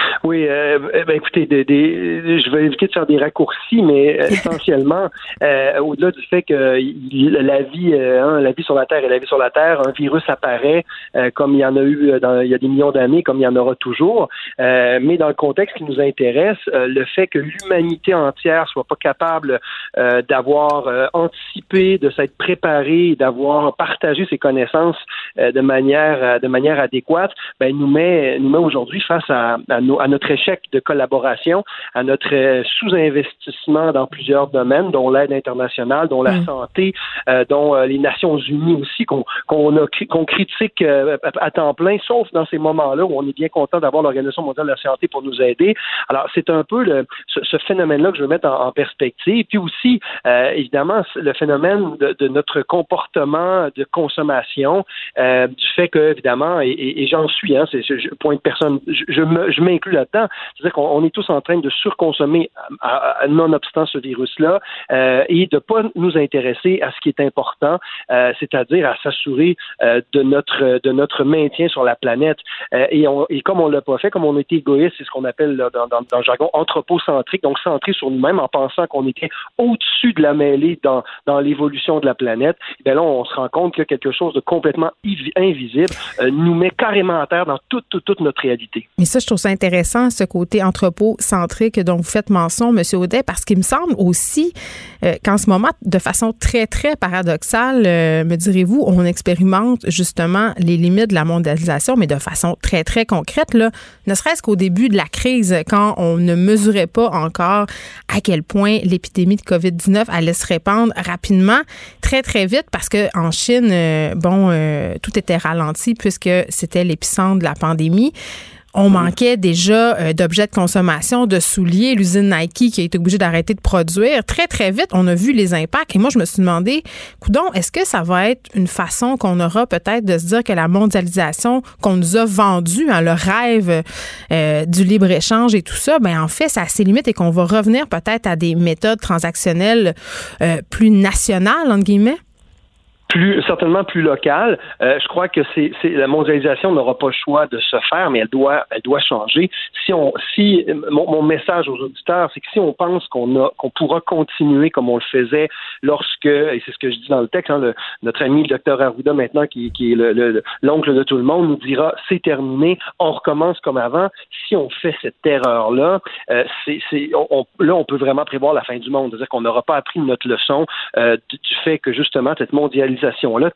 Oui, euh, eh ben, écoutez, des- des- je vais éviter de faire des raccourcis, mais euh, essentiellement, euh, au-delà du fait que la vie, euh, hein, la vie sur la Terre et la vie sur la Terre, un virus apparaît euh, comme il y en a eu euh, dans, il y a des millions d'années, comme il y en aura toujours. Euh, mais dans le contexte qui nous intéresse, euh, le fait que l'humanité entière soit pas capable euh, d'avoir euh, anticipé, de s'être préparé, d'avoir partagé ses connaissances euh, de manière euh, de manière adéquate, ben nous met nous met aujourd'hui face à, à, nos- à notre échec de collaboration, à notre euh, sous-investissement dans plusieurs domaines, dont l'aide internationale, dont la Mm. santé, euh, dont euh, les Nations Unies aussi qu'on critique à, temps plein, sauf dans ces moments-là où on est bien content d'avoir l'Organisation mondiale de la santé pour nous aider. Alors c'est un peu le, ce, ce phénomène-là que je veux mettre en, en perspective. Puis aussi, euh, évidemment, le phénomène de, de notre comportement de consommation, euh, du fait que, évidemment, et, et- et j'en suis, hein, c'est, je, je- point de personne, je, je m'inclus là-dedans, c'est-à-dire qu'on on est tous en train de surconsommer, à- à- nonobstant ce virus-là, euh, et de pas nous intéresser à ce qui est important, euh, c'est-à-dire à s'assurer euh, de notre de notre maintien sur la planète. Et, comme on l'a pas fait, comme on était égoïste, c'est ce qu'on appelle dans, dans, dans le jargon anthropocentrique, donc centré sur nous-mêmes en pensant qu'on était au-dessus de la mêlée dans, dans l'évolution de la planète. Et bien là, on se rend compte que quelque chose de complètement invisible nous met carrément à terre dans toute, toute, toute notre réalité. Mais ça, je trouve ça intéressant ce côté entrepôt-centrique dont vous faites mention, M. Audet, parce qu'il me semble aussi euh, qu'en ce moment, de façon très, très paradoxale, euh, me direz-vous, on expérimente justement les limites de la mondialisation, mais de façon très, très concrète, là, ne serait-ce qu'au début de la crise, quand on ne mesurait pas encore à quel point l'épidémie de COVID-19 allait se répandre rapidement, très, très vite, parce que en Chine, euh, bon, tout était ralenti puisque c'était l'épicentre de la pandémie. On manquait déjà euh, d'objets de consommation, de souliers. L'usine Nike qui a été obligée d'arrêter de produire. Très, très vite, on a vu les impacts. Et moi, je me suis demandé, coudon, est-ce que ça va être une façon qu'on aura peut-être de se dire que la mondialisation qu'on nous a vendue, hein, le rêve euh, du libre-échange et tout ça, ben en fait, ça a ses limites et qu'on va revenir peut-être à des méthodes transactionnelles euh, plus nationales, entre guillemets? Plus certainement plus locale. Euh, je crois que c'est, la mondialisation n'aura pas le choix de se faire, mais elle doit elle doit changer. Si on si mon, mon message aux auditeurs, c'est que si on pense qu'on a qu'on pourra continuer comme on le faisait lorsque et c'est ce que je dis dans le texte, hein, le, notre ami le docteur Arruda maintenant qui, qui est le, l'oncle de tout le monde nous dira c'est terminé, on recommence comme avant. Si on fait cette erreur là, euh, c'est, c'est on, là on peut vraiment prévoir la fin du monde, c'est-à-dire qu'on n'aura pas appris notre leçon euh, du fait que justement cette mondialisation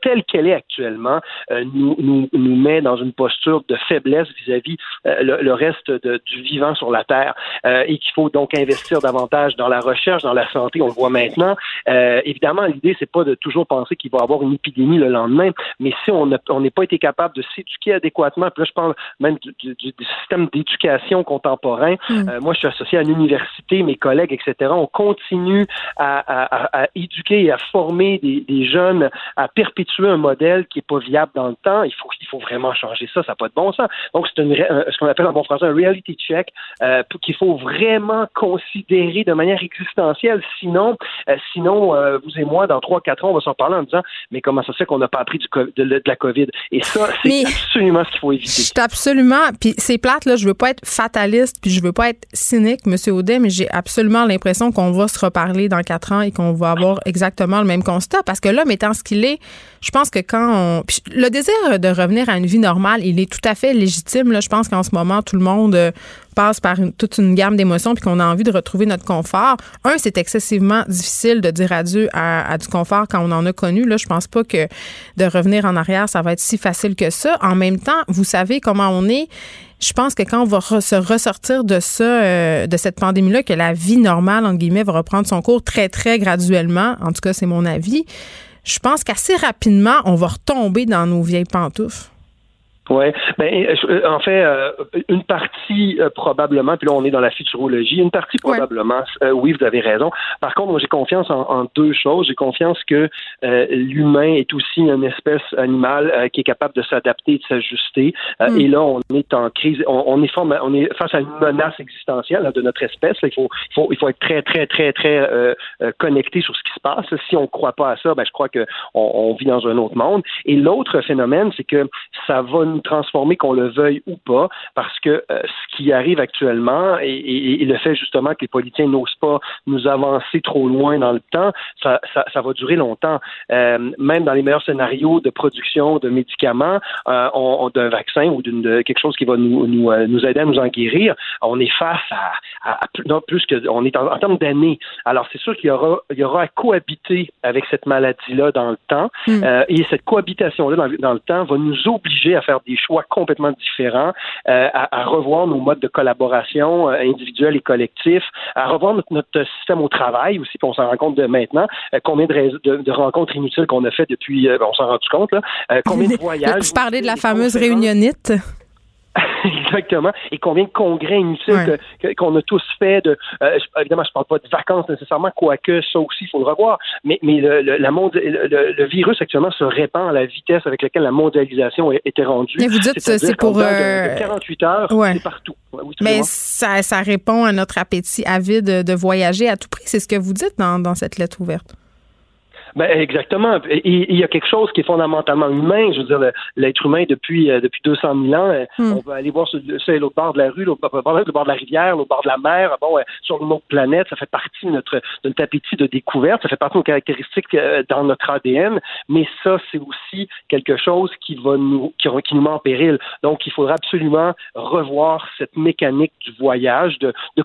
telle qu'elle est actuellement, euh, nous, nous, nous, met dans une posture de faiblesse vis-à-vis euh, le, reste de, du vivant sur la Terre euh, et qu'il faut donc investir davantage dans la recherche, dans la santé, on le voit maintenant. évidemment, l'idée, c'est pas de toujours penser qu'il va y avoir une épidémie le lendemain, mais si on n'est pas été capable de s'éduquer adéquatement, puis là, je parle même du, du, système d'éducation contemporain, mm. moi, je suis associé à l'université, mes collègues, etc., on continue à, à, à, éduquer et à former des, des jeunes à perpétuer un modèle qui n'est pas viable dans le temps. Il faut, il faut vraiment changer ça. Ça n'a pas de bon sens. Donc, c'est ce qu'on appelle en bon français un reality check euh, qu'il faut vraiment considérer de manière existentielle. Sinon, euh, sinon euh, vous et moi, dans trois, quatre ans, on va s'en parler en disant mais comment ça se fait qu'on n'a pas appris du, de, de, la COVID? Et ça, c'est absolument ce qu'il faut éviter. Je absolument. Puis c'est plate, là. Je veux pas être fataliste, puis je veux pas être cynique, M. Audet, mais j'ai absolument l'impression qu'on va se reparler dans quatre ans et qu'on va avoir exactement le même constat. Parce que là, mettant ce qu'il je pense que quand on. le désir de revenir à une vie normale, il est tout à fait légitime. Là. Je pense qu'en ce moment, tout le monde euh, passe par toute une gamme d'émotions puis qu'on a envie de retrouver notre confort. Un, c'est excessivement difficile de dire adieu à, du confort quand on en a connu. Là, je pense pas que de revenir en arrière, ça va être si facile que ça. En même temps, vous savez comment on est. Je pense que quand on va se ressortir de ça, euh, de cette pandémie-là, que la vie normale, entre guillemets, va reprendre son cours très, très graduellement. En tout cas, c'est mon avis je pense qu'assez rapidement, on va retomber dans nos vieilles pantoufles. Oui, ben, euh, en fait, euh, une partie euh, probablement, puis là on est dans la futurologie, une partie probablement, oui, vous avez raison. Par contre, moi j'ai confiance en, deux choses. J'ai confiance que l'humain est aussi une espèce animale qui est capable de s'adapter de s'ajuster. Hmm. Et là, on est en crise, on, est, on est face à une menace existentielle de notre espèce. il, faut, il, faut, il faut être très, très, très, très connecté sur ce qui se passe. Si on ne croit pas à ça, ben, je crois qu'on on vit dans un autre monde. Et l'autre phénomène, c'est que ça va transformer, qu'on le veuille ou pas, parce que euh, ce qui arrive actuellement et, le fait justement que les politiciens n'osent pas nous avancer trop loin dans le temps, ça, ça, va durer longtemps. Euh, même dans les meilleurs scénarios de production de médicaments, euh, on, d'un vaccin ou d'une quelque chose qui va nous, nous, nous, aider à nous en guérir, on est face à, non, plus que on est en, termes d'années. Alors c'est sûr qu'il y aura il y aura à cohabiter avec cette maladie-là dans le temps, hmm. et cette cohabitation-là dans, dans le temps va nous obliger à faire des choix complètement différents, euh, à, revoir nos modes de collaboration euh, individuels et collectifs, à revoir notre, système au travail aussi, puis on s'en rend compte de maintenant, euh, combien de, rencontres inutiles qu'on a fait depuis, on s'en rend compte, là, combien de voyages. Vous parlez de la fameuse réunionnite. Exactement. Et combien de congrès inutiles qu'on a tous fait de euh, évidemment je parle pas de vacances nécessairement, quoique ça aussi il faut le revoir. Mais, mais le, le, la le, virus actuellement se répand à la vitesse avec laquelle la mondialisation était rendue. Mais vous dites c'est pour euh... 48 heures, c'est partout. mais ça, ça répond à notre appétit avide de voyager à tout prix. C'est ce que vous dites dans, dans cette lettre ouverte. Ben, exactement. Il y a quelque chose qui est fondamentalement humain. Je veux dire, l'être humain depuis euh, depuis 200 000 ans, euh, hmm. on peut aller voir sur, l'autre bord de la rue, l'autre bord de la rivière, l'autre bord de la mer. Bon, sur une autre planète, ça fait partie de notre de notre appétit de découverte. Ça fait partie de nos caractéristiques euh, dans notre ADN. Mais ça, c'est aussi quelque chose qui va nous qui, qui nous met en péril. Donc, il faudra absolument revoir cette mécanique du voyage, de de,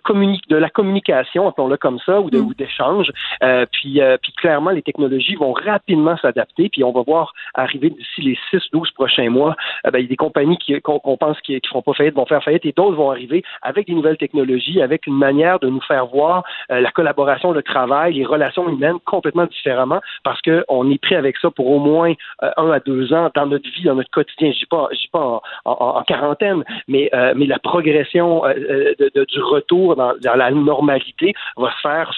de la communication, appelons-le comme ça, ou hmm. d'échange. Euh, puis, puis clairement, les technologies vont rapidement s'adapter, puis on va voir arriver d'ici les 6-12 prochains mois, euh, ben, il y a des compagnies qu'on pense qui ne feront pas faillite vont faire faillite et d'autres vont arriver avec des nouvelles technologies, avec une manière de nous faire voir euh, la collaboration, le travail, les relations humaines complètement différemment parce qu'on est prêt avec ça pour au moins euh, un à deux ans dans notre vie, dans notre quotidien. Je ne dis pas, en, quarantaine, mais, la progression du retour dans, la normalité va se faire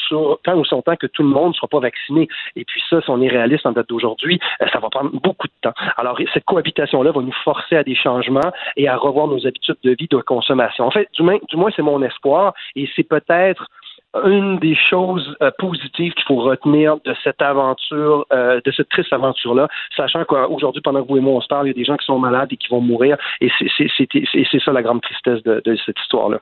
tant ou son temps que tout le monde ne soit pas vacciné. Et puis si on est réaliste en date d'aujourd'hui, ça va prendre beaucoup de temps. Alors, cette cohabitation-là va nous forcer à des changements et à revoir nos habitudes de vie, de consommation. En fait, du moins c'est mon espoir et c'est peut-être une des choses euh, positives qu'il faut retenir de cette aventure, euh, de cette triste aventure-là, sachant qu'aujourd'hui, pendant que vous et moi on se parle, il y a des gens qui sont malades et qui vont mourir, et c'est ça la grande tristesse de, de cette histoire-là.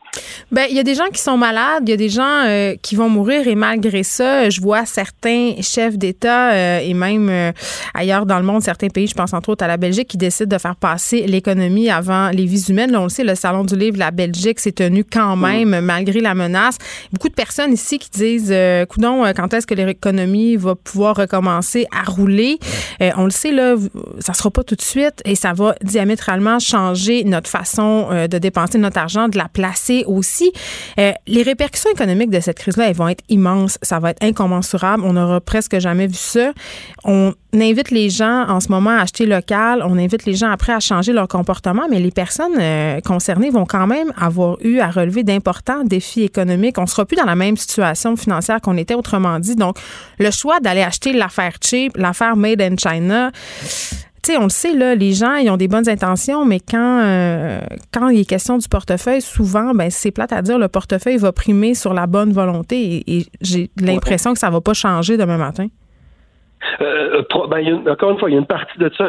Ben, il y a des gens qui sont malades, il y a des gens euh, qui vont mourir, et malgré ça, je vois certains chefs d'État et même ailleurs dans le monde, certains pays, je pense entre autres à la Belgique, qui décident de faire passer l'économie avant les vies humaines. Là, on le sait, le Salon du livre, la Belgique s'est tenu quand même, malgré la menace. Beaucoup de personnes ici qui disent, euh, coudon, euh, quand est-ce que l'économie va pouvoir recommencer à rouler? Euh, on le sait, là, ça sera pas tout de suite et ça va diamétralement changer notre façon euh, de dépenser notre argent, de la placer aussi. les répercussions économiques de cette crise-là, elles vont être immenses. Ça va être incommensurable. On n'aura presque jamais vu ça. On invite les gens en ce moment à acheter local. On invite les gens après à changer leur comportement, mais les personnes concernées vont quand même avoir eu à relever d'importants défis économiques. On sera plus dans la même situation financière qu'on était autrement dit. Donc, le choix d'aller acheter l'affaire cheap, l'affaire made in China, tu sais, on le sait, là, les gens, ils ont des bonnes intentions, mais quand, euh, quand il est question du portefeuille, souvent, ben, c'est plate à dire, le portefeuille va primer sur la bonne volonté et, j'ai l'impression que ça va pas changer demain matin. Euh, ben, encore une fois, il y a une partie de ça,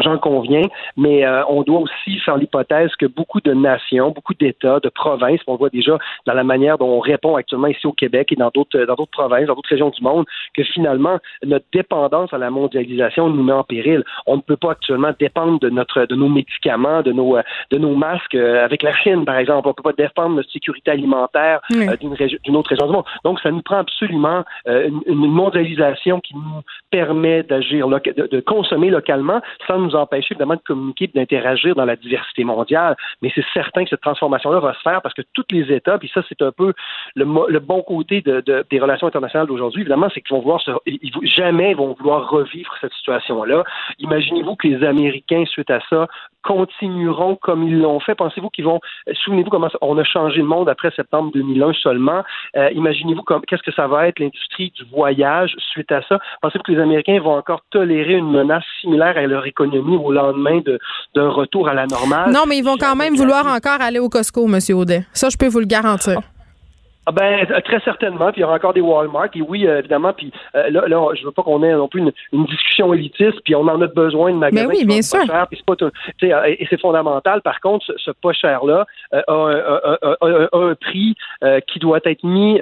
j'en conviens, mais euh, on doit aussi faire l'hypothèse que beaucoup de nations, beaucoup d'États, de provinces, on voit déjà dans la manière dont on répond actuellement ici au Québec et dans d'autres dans d'autres provinces, dans d'autres régions du monde, que finalement notre dépendance à la mondialisation nous met en péril. On ne peut pas actuellement dépendre de notre de nos médicaments, de nos de nos masques euh, avec la Chine, par exemple. On ne peut pas défendre notre sécurité alimentaire d'une région d'une autre région du monde. Donc, ça nous prend absolument une, une mondialisation qui nous permet d'agir, de, de, consommer localement sans nous empêcher évidemment de communiquer d'interagir dans la diversité mondiale. Mais c'est certain que cette transformation-là va se faire parce que tous les États, puis ça c'est un peu le, bon côté de, des relations internationales d'aujourd'hui, évidemment, c'est qu'ils vont vouloir se, ils, jamais vont vouloir revivre cette situation-là. Imaginez-vous que les Américains, suite à ça, continueront comme ils l'ont fait. Pensez-vous qu'ils vont, souvenez-vous comment on a changé le monde après septembre 2001 seulement. Euh, imaginez-vous qu'est-ce que ça va être l'industrie du voyage suite à ça? Pensez-vous que les Américains vont encore tolérer une menace similaire à leur économie au lendemain d'un retour à la normale? Non, mais ils vont quand même vouloir encore aller au Costco, M. Audet. Ça, je peux vous le garantir. Ben très certainement, puis il y aura encore des Walmart, et oui, euh, évidemment, puis euh, là, là, je veux pas qu'on ait non plus une, discussion élitiste, puis on en a besoin de magasins Mais oui, bien sûr. Pas cher, puis pas euh, et c'est fondamental. Par contre, ce, pas cher-là a, a, un prix qui doit être mis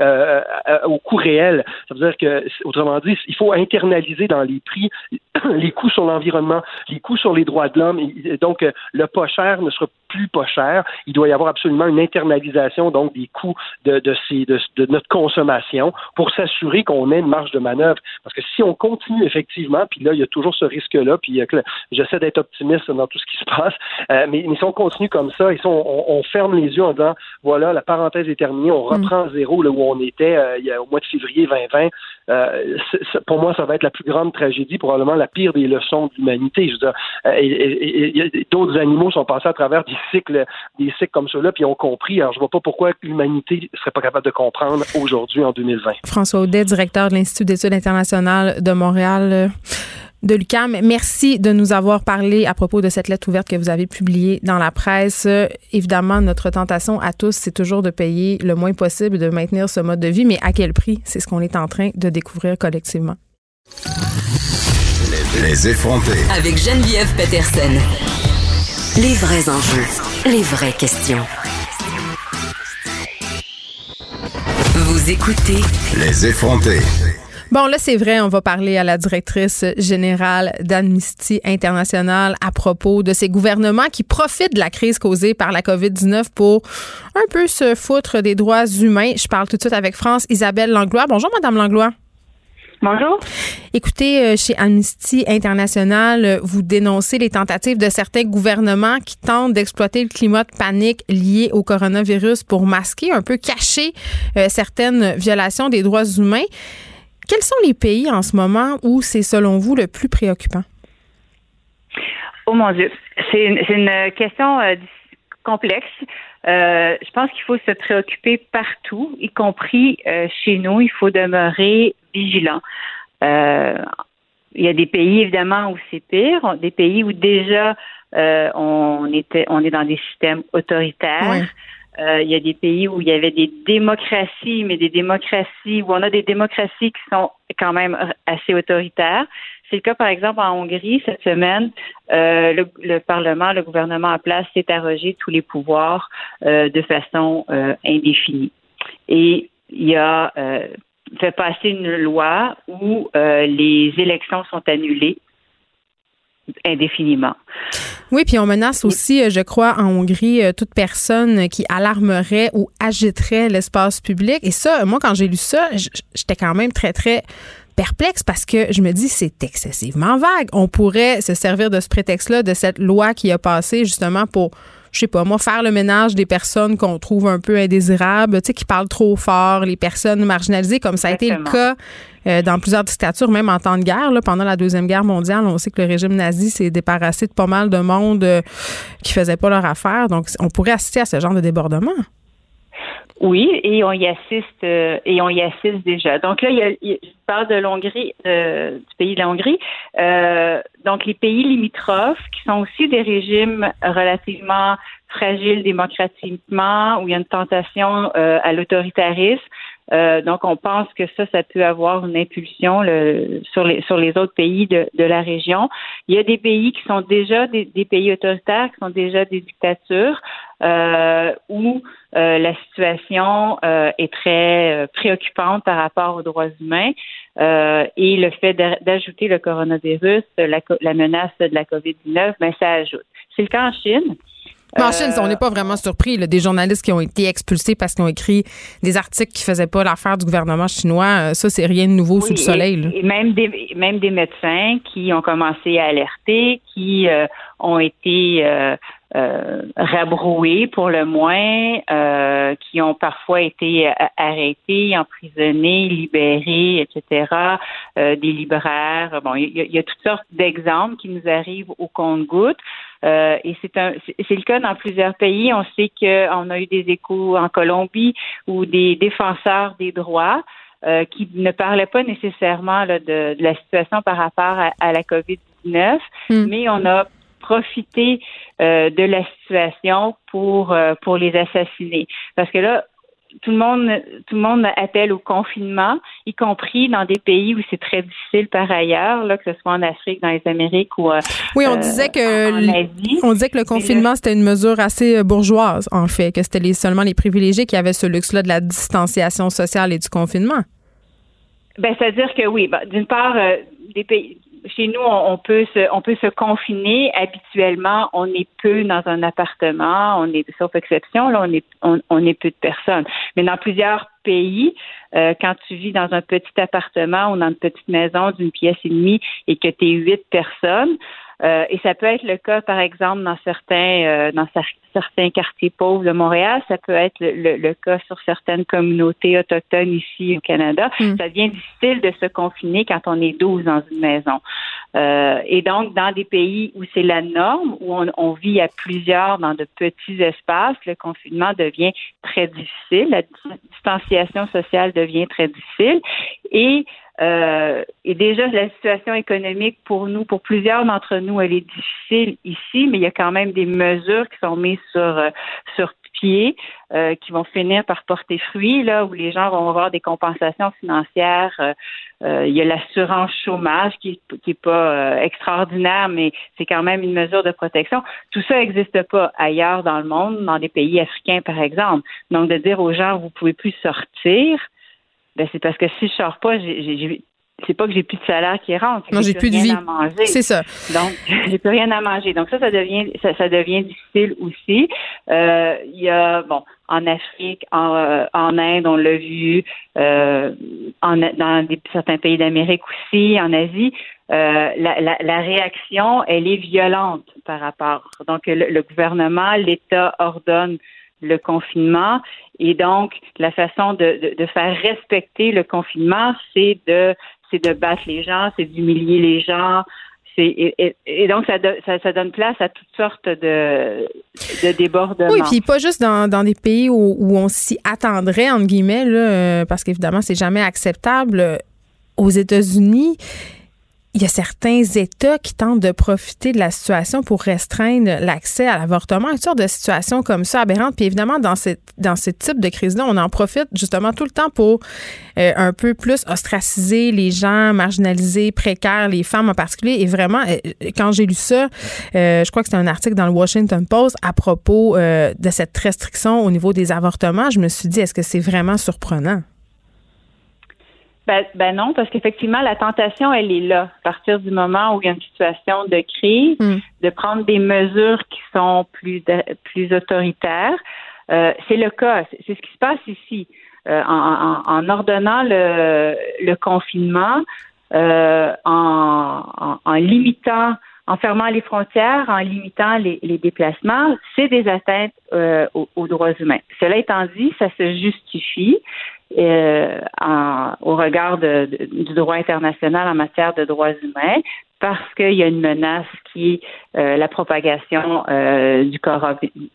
au coût réel. Ça veut dire que, autrement dit, il faut internaliser dans les prix les coûts sur l'environnement, les coûts sur les droits de l'homme. Donc, le pas cher ne sera plus pas cher. Il doit y avoir absolument une internalisation donc des coûts de, de ces de, notre consommation pour s'assurer qu'on ait une marge de manœuvre. Parce que si on continue effectivement, puis là, il y a toujours ce risque-là, puis euh, j'essaie d'être optimiste dans tout ce qui se passe, euh, mais, si on continue comme ça, et si on, ferme les yeux en disant, voilà, la parenthèse est terminée, on mm. reprend à zéro là où on était euh, il y a, au mois de février 2020, pour moi, ça va être la plus grande tragédie, probablement la pire des leçons de l'humanité. Je veux dire, d'autres animaux sont passés à travers des cycles, des cycles comme ceux-là, puis ont compris. Alors, je vois pas pourquoi l'humanité serait pas capable de comprendre aujourd'hui en 2020. François Audet, directeur de l'Institut d'études internationales de Montréal euh, de l'UCAM. Merci de nous avoir parlé à propos de cette lettre ouverte que vous avez publiée dans la presse. évidemment, notre tentation à tous, c'est toujours de payer le moins possible, de maintenir ce mode de vie, mais à quel prix? C'est ce qu'on est en train de découvrir collectivement. Les effronter. Avec Geneviève Peterson. Les vrais enjeux, les vraies questions. Vous écoutez Les effronter. Bon, là, c'est vrai, on va parler à la directrice générale d'Amnesty International à propos de ces gouvernements qui profitent de la crise causée par la COVID-19 pour un peu se foutre des droits humains. Je parle tout de suite avec France Isabelle Langlois. Bonjour, Madame Langlois. Bonjour. Écoutez, euh, chez Amnesty International, euh, vous dénoncez les tentatives de certains gouvernements qui tentent d'exploiter le climat de panique lié au coronavirus pour masquer, un peu cacher euh, certaines violations des droits humains. Quels sont les pays en ce moment où c'est, selon vous, le plus préoccupant? Oh mon Dieu, c'est une, une, question complexe. Euh, je pense qu'il faut se préoccuper partout, y compris euh, chez nous. Il faut demeurer vigilant. Euh, il y a des pays évidemment où c'est pire, des pays où déjà on était, on est dans des systèmes autoritaires. il y a des pays où il y avait des démocraties, mais des démocraties où on a des démocraties qui sont quand même assez autoritaires. C'est le cas, par exemple, en Hongrie, cette semaine, euh, le, Parlement, le gouvernement en place s'est arrogé tous les pouvoirs euh, de façon euh, indéfinie. Et il a fait passer une loi où les élections sont annulées indéfiniment. Oui, puis on menace aussi, je crois, en Hongrie, toute personne qui alarmerait ou agiterait l'espace public. Et ça, moi, quand j'ai lu ça, j'étais quand même très, très perplexe parce que je me dis c'est excessivement vague. On pourrait se servir de ce prétexte-là, de cette loi qui a passé justement pour je sais pas, moi, faire le ménage des personnes qu'on trouve un peu indésirables, tu sais, qui parlent trop fort, les personnes marginalisées, comme ça a été le cas euh, dans plusieurs dictatures, même en temps de guerre. Là, pendant la Deuxième Guerre mondiale, on sait que le régime nazi s'est débarrassé de pas mal de monde euh, qui faisait pas leur affaire. Donc, on pourrait assister à ce genre de débordement. Oui, et on y assiste euh, et on y assiste déjà. Donc là, il y a, il, je parle de l'Hongrie, euh, du pays de la Hongrie. Euh, donc les pays limitrophes, qui sont aussi des régimes relativement fragiles démocratiquement, où il y a une tentation à l'autoritarisme. Donc, on pense que ça, ça peut avoir une impulsion le, sur les sur les autres pays de, de, la région. Il y a des pays qui sont déjà des, des pays autoritaires, qui sont déjà des dictatures, euh, où euh, la situation euh, est très euh, préoccupante par rapport aux droits humains et le fait d'ajouter le coronavirus, la, la, menace de la COVID-19, ben, ça ajoute. C'est le cas en Chine. Mais en Chine, on n'est pas vraiment surpris. Là, des journalistes qui ont été expulsés parce qu'ils ont écrit des articles qui faisaient pas l'affaire du gouvernement chinois, ça, c'est rien de nouveau sous le soleil. Et, même, des, même des médecins qui ont commencé à alerter, qui ont été euh, rabroués pour le moins, euh, qui ont parfois été euh, arrêtés, emprisonnés, libérés, etc. Euh, des libraires. Bon, il y, a toutes sortes d'exemples qui nous arrivent au compte-gouttes. Euh, et c'est un, c'est le cas dans plusieurs pays. On sait qu'on a eu des échos en Colombie où des défenseurs des droits euh, qui ne parlaient pas nécessairement là, de, de, la situation par rapport à, à la COVID-19, hmm. mais on a profiter euh, de la situation pour euh, pour les assassiner. Parce que là, tout le monde tout le monde appelle au confinement, y compris dans des pays où c'est très difficile par ailleurs, là, que ce soit en Afrique, dans les Amériques ou euh, oui, on disait que on disait que le confinement c'était une mesure assez bourgeoise en fait, que c'était les, seulement les privilégiés qui avaient ce luxe-là de la distanciation sociale et du confinement. Ben, c'est-à-dire que oui, ben, d'une part, des pays, chez nous, on, peut se, on peut se confiner. Habituellement, on est peu dans un appartement. On est, sauf exception, là, on est, on, est peu de personnes. Mais dans plusieurs pays, euh, quand tu vis dans un petit appartement ou dans une petite maison d'une pièce et demie et que tu es huit personnes, euh, et ça peut être le cas, par exemple, dans certains euh, dans certains quartiers pauvres de Montréal. Ça peut être le, le, cas sur certaines communautés autochtones ici au Canada. Hmm. Ça devient difficile de se confiner quand on est 12 dans une maison. Euh, et donc, dans des pays où c'est la norme, où on, on, vit à plusieurs dans de petits espaces, le confinement devient très difficile. La distanciation sociale devient très difficile. Et euh, et déjà, la situation économique pour nous, pour plusieurs d'entre nous, elle est difficile ici, mais il y a quand même des mesures qui sont mises sur, euh, sur pied euh, qui vont finir par porter fruit, là, où les gens vont avoir des compensations financières. Euh, euh, il y a l'assurance chômage qui n'est pas extraordinaire, mais c'est quand même une mesure de protection. Tout ça n'existe pas ailleurs dans le monde, dans des pays africains, par exemple. Donc, de dire aux gens, vous pouvez plus sortir, ben c'est parce que si je sors pas, j'ai c'est pas que j'ai plus de salaire qui rentre. Non, j'ai plus, de vie. C'est ça. Donc, j'ai plus rien à manger. Donc ça, ça devient, ça, devient difficile aussi. Euh, il y a, bon, en Afrique, en, euh, en Inde, on l'a vu, euh, en, dans certains pays d'Amérique aussi, en Asie. la, la, la, réaction, elle est violente par rapport. Donc, le, gouvernement, l'État ordonne le confinement et donc la façon de, de, faire respecter le confinement, c'est de c'est de battre les gens, c'est d'humilier les gens. Et, et, donc, ça, ça, donne place à toutes sortes de, de débordements. Oui, puis pas juste dans, dans des pays où, où on s'y attendrait, entre guillemets, là, euh, parce qu'évidemment, c'est jamais acceptable. Aux États-Unis, il y a certains États qui tentent de profiter de la situation pour restreindre l'accès à l'avortement, une sorte de situation comme ça aberrante. Puis évidemment, dans, ce, dans ce type de crise-là, on en profite justement tout le temps pour euh, un peu plus ostraciser les gens marginalisés, précaires, les femmes en particulier. Et vraiment, euh, quand j'ai lu ça, euh, je crois que c'était un article dans le Washington Post à propos de cette restriction au niveau des avortements, je me suis dit, est-ce que c'est vraiment surprenant? Ben, ben, non, parce qu'effectivement, la tentation, elle est là. À partir du moment où il y a une situation de crise, hmm. de prendre des mesures qui sont plus plus autoritaires. Euh, c'est le cas. C'est ce qui se passe ici. Euh, en, en, ordonnant le, le confinement, euh, en, en, limitant, en fermant les frontières, en limitant les, les déplacements, c'est des atteintes euh, aux, aux, droits humains. Cela étant dit, ça se justifie euh, en, au regard de, du droit international en matière de droits humains parce qu'il y a une menace qui est euh, la propagation euh, du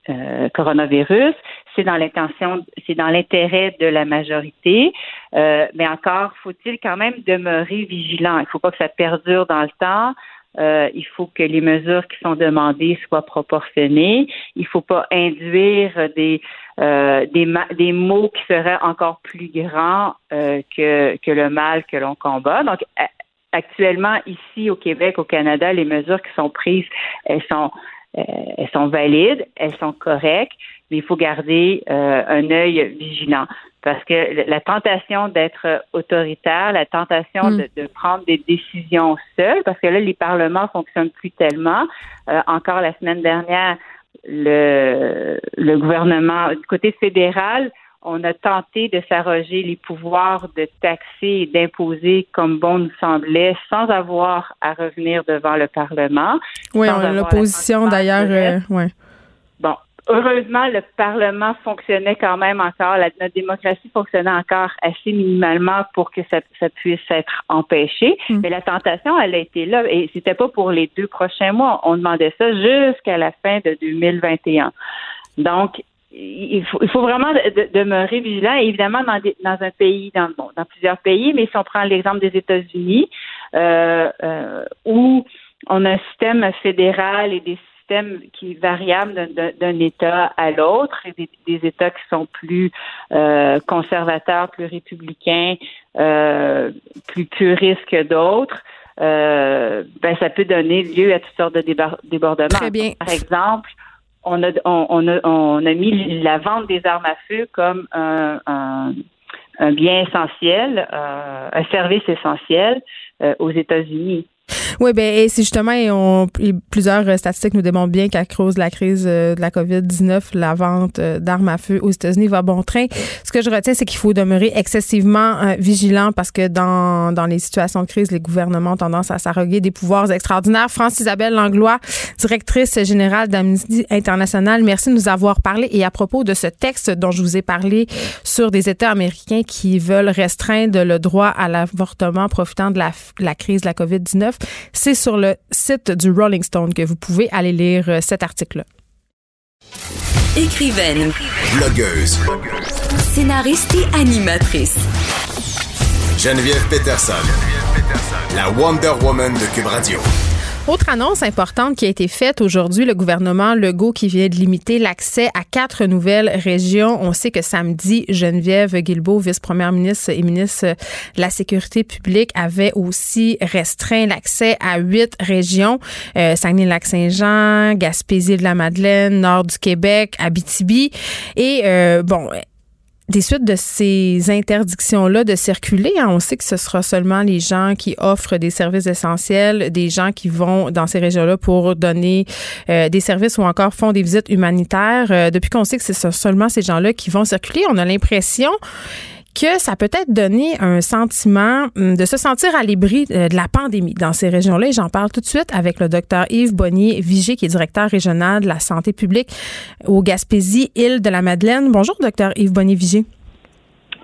euh, coronavirus. C'est dans l'intention, c'est dans l'intérêt de la majorité, mais encore faut-il quand même demeurer vigilant. Il ne faut pas que ça perdure dans le temps. Euh, il faut que les mesures qui sont demandées soient proportionnées. Il ne faut pas induire des, euh, des, mots qui seraient encore plus grands euh, que, que le mal que l'on combat. Donc, actuellement, ici au Québec, au Canada, les mesures qui sont prises, elles sont, elles sont valides, elles sont correctes, mais il faut garder un œil vigilant parce que la tentation d'être autoritaire, la tentation mm. de, prendre des décisions seules, parce que là, les parlements fonctionnent plus tellement. Euh, encore la semaine dernière, le, le gouvernement, du côté fédéral, on a tenté de s'arroger les pouvoirs de taxer et d'imposer comme bon nous semblait, sans avoir à revenir devant le Parlement. Oui, on a l'opposition d'ailleurs. Euh, ouais. Bon, heureusement, le Parlement fonctionnait quand même encore, la, notre démocratie fonctionnait encore assez minimalement pour que ça, puisse être empêché. Mm. Mais la tentation, elle a été là. Et c'était pas pour les deux prochains mois. On demandait ça jusqu'à la fin de 2021. Donc, il faut, il faut vraiment demeurer vigilant. évidemment, dans, dans un pays, dans, bon, dans plusieurs pays, mais si on prend l'exemple des États-Unis, euh, euh, où on a un système fédéral et des qui est variable d'un État à l'autre, des, États qui sont plus euh, conservateurs, plus républicains, euh, plus puristes que d'autres. Euh, ben ça peut donner lieu à toutes sortes de débordements. Très bien. Par exemple, on a, on, a, on a mis la vente des armes à feu comme un, un, un bien essentiel, un service essentiel aux États-Unis. Oui, ben c'est justement, on, plusieurs euh, statistiques nous démontrent bien qu'à cause de la crise euh, de la COVID-19, la vente euh, d'armes à feu aux États-Unis va bon train. Ce que je retiens, c'est qu'il faut demeurer excessivement vigilant parce que dans, dans les situations de crise, les gouvernements ont tendance à s'arroguer des pouvoirs extraordinaires. France-Isabelle Langlois, directrice générale d'Amnesty International, merci de nous avoir parlé. Et à propos de ce texte dont je vous ai parlé sur des États américains qui veulent restreindre le droit à l'avortement profitant de la, la crise de la COVID-19, c'est sur le site du Rolling Stone que vous pouvez aller lire euh, cet article-là. Écrivaine. Blogueuse. Scénariste et animatrice. Geneviève Peterson. La Wonder Woman de Cube Radio. Autre annonce importante qui a été faite aujourd'hui, le gouvernement Legault qui vient de limiter l'accès à quatre nouvelles régions. On sait que samedi, Geneviève Guilbeault, vice-première ministre et ministre de la Sécurité publique, avait aussi restreint l'accès à huit régions. Euh, Saguenay-Lac-Saint-Jean, Gaspésie de la Madeleine, Nord du Québec, Abitibi. Et euh, bon, des suites de ces interdictions-là de circuler, hein, on sait que ce sera seulement les gens qui offrent des services essentiels, des gens qui vont dans ces régions-là pour donner euh, des services ou encore font des visites humanitaires. Euh, depuis qu'on sait que c'est seulement ces gens-là qui vont circuler, on a l'impression que ça peut être donné un sentiment hum, de se sentir à l'ébris euh, de la pandémie dans ces régions-là. Et j'en parle tout de suite avec le docteur Yves Bonnier-Vigé, qui est directeur régional de la santé publique au Gaspésie, île de la Madeleine. Bonjour, docteur Yves Bonnier-Vigé.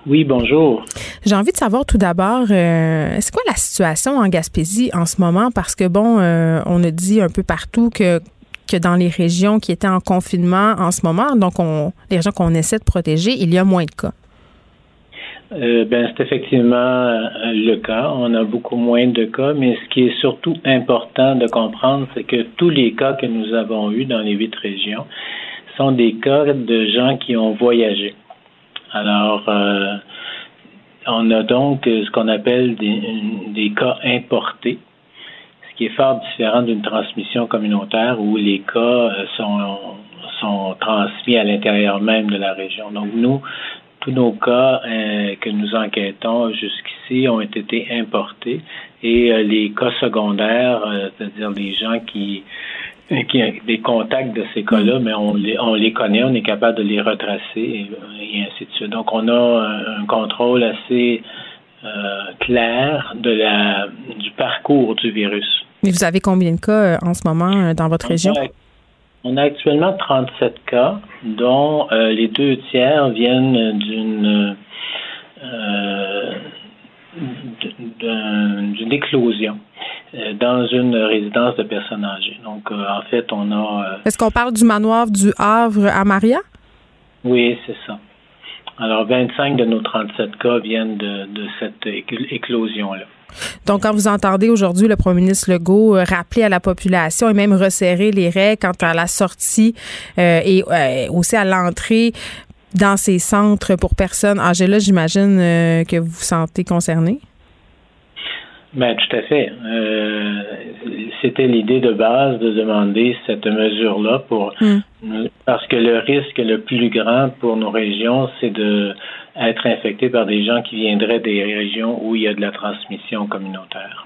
Oui, bonjour. J'ai envie de savoir tout d'abord, euh, c'est quoi la situation en Gaspésie en ce moment? Parce que, bon, euh, on a dit un peu partout que que dans les régions qui étaient en confinement en ce moment, donc on, les régions qu'on essaie de protéger, il y a moins de cas. Euh, ben, c'est effectivement euh, le cas. On a beaucoup moins de cas, mais ce qui est surtout important de comprendre, c'est que tous les cas que nous avons eus dans les huit régions sont des cas de gens qui ont voyagé. Alors, euh, on a donc ce qu'on appelle des, des cas importés, ce qui est fort différent d'une transmission communautaire où les cas sont, sont transmis à l'intérieur même de la région. Donc, nous, tous nos cas euh, que nous enquêtons jusqu'ici ont été importés et euh, les cas secondaires, euh, c'est-à-dire les gens qui qui ont des contacts de ces cas-là, mais on les, on les connaît, on est capable de les retracer et, ainsi de suite. Donc, on a un, contrôle assez clair de la du parcours du virus. Mais vous avez combien de cas en ce moment dans votre région? On a actuellement 37 cas, dont euh, les deux tiers viennent d'une euh, d'une éclosion euh, dans une résidence de personnes âgées. Donc, en fait, on a. Est-ce qu'on parle du manoir du Havre à Maria? Oui, c'est ça. Alors, 25 de nos 37 cas viennent de, de cette éclosion-là. Donc, quand vous entendez aujourd'hui le premier ministre Legault euh, rappeler à la population et même resserrer les règles quant à la sortie euh, et euh, aussi à l'entrée dans ces centres pour personnes âgées, là, j'imagine que vous vous sentez concerné? Ben, tout à fait. C'était l'idée de base de demander cette mesure-là pour hmm. parce que le risque le plus grand pour nos régions, c'est de être infecté par des gens qui viendraient des régions où il y a de la transmission communautaire.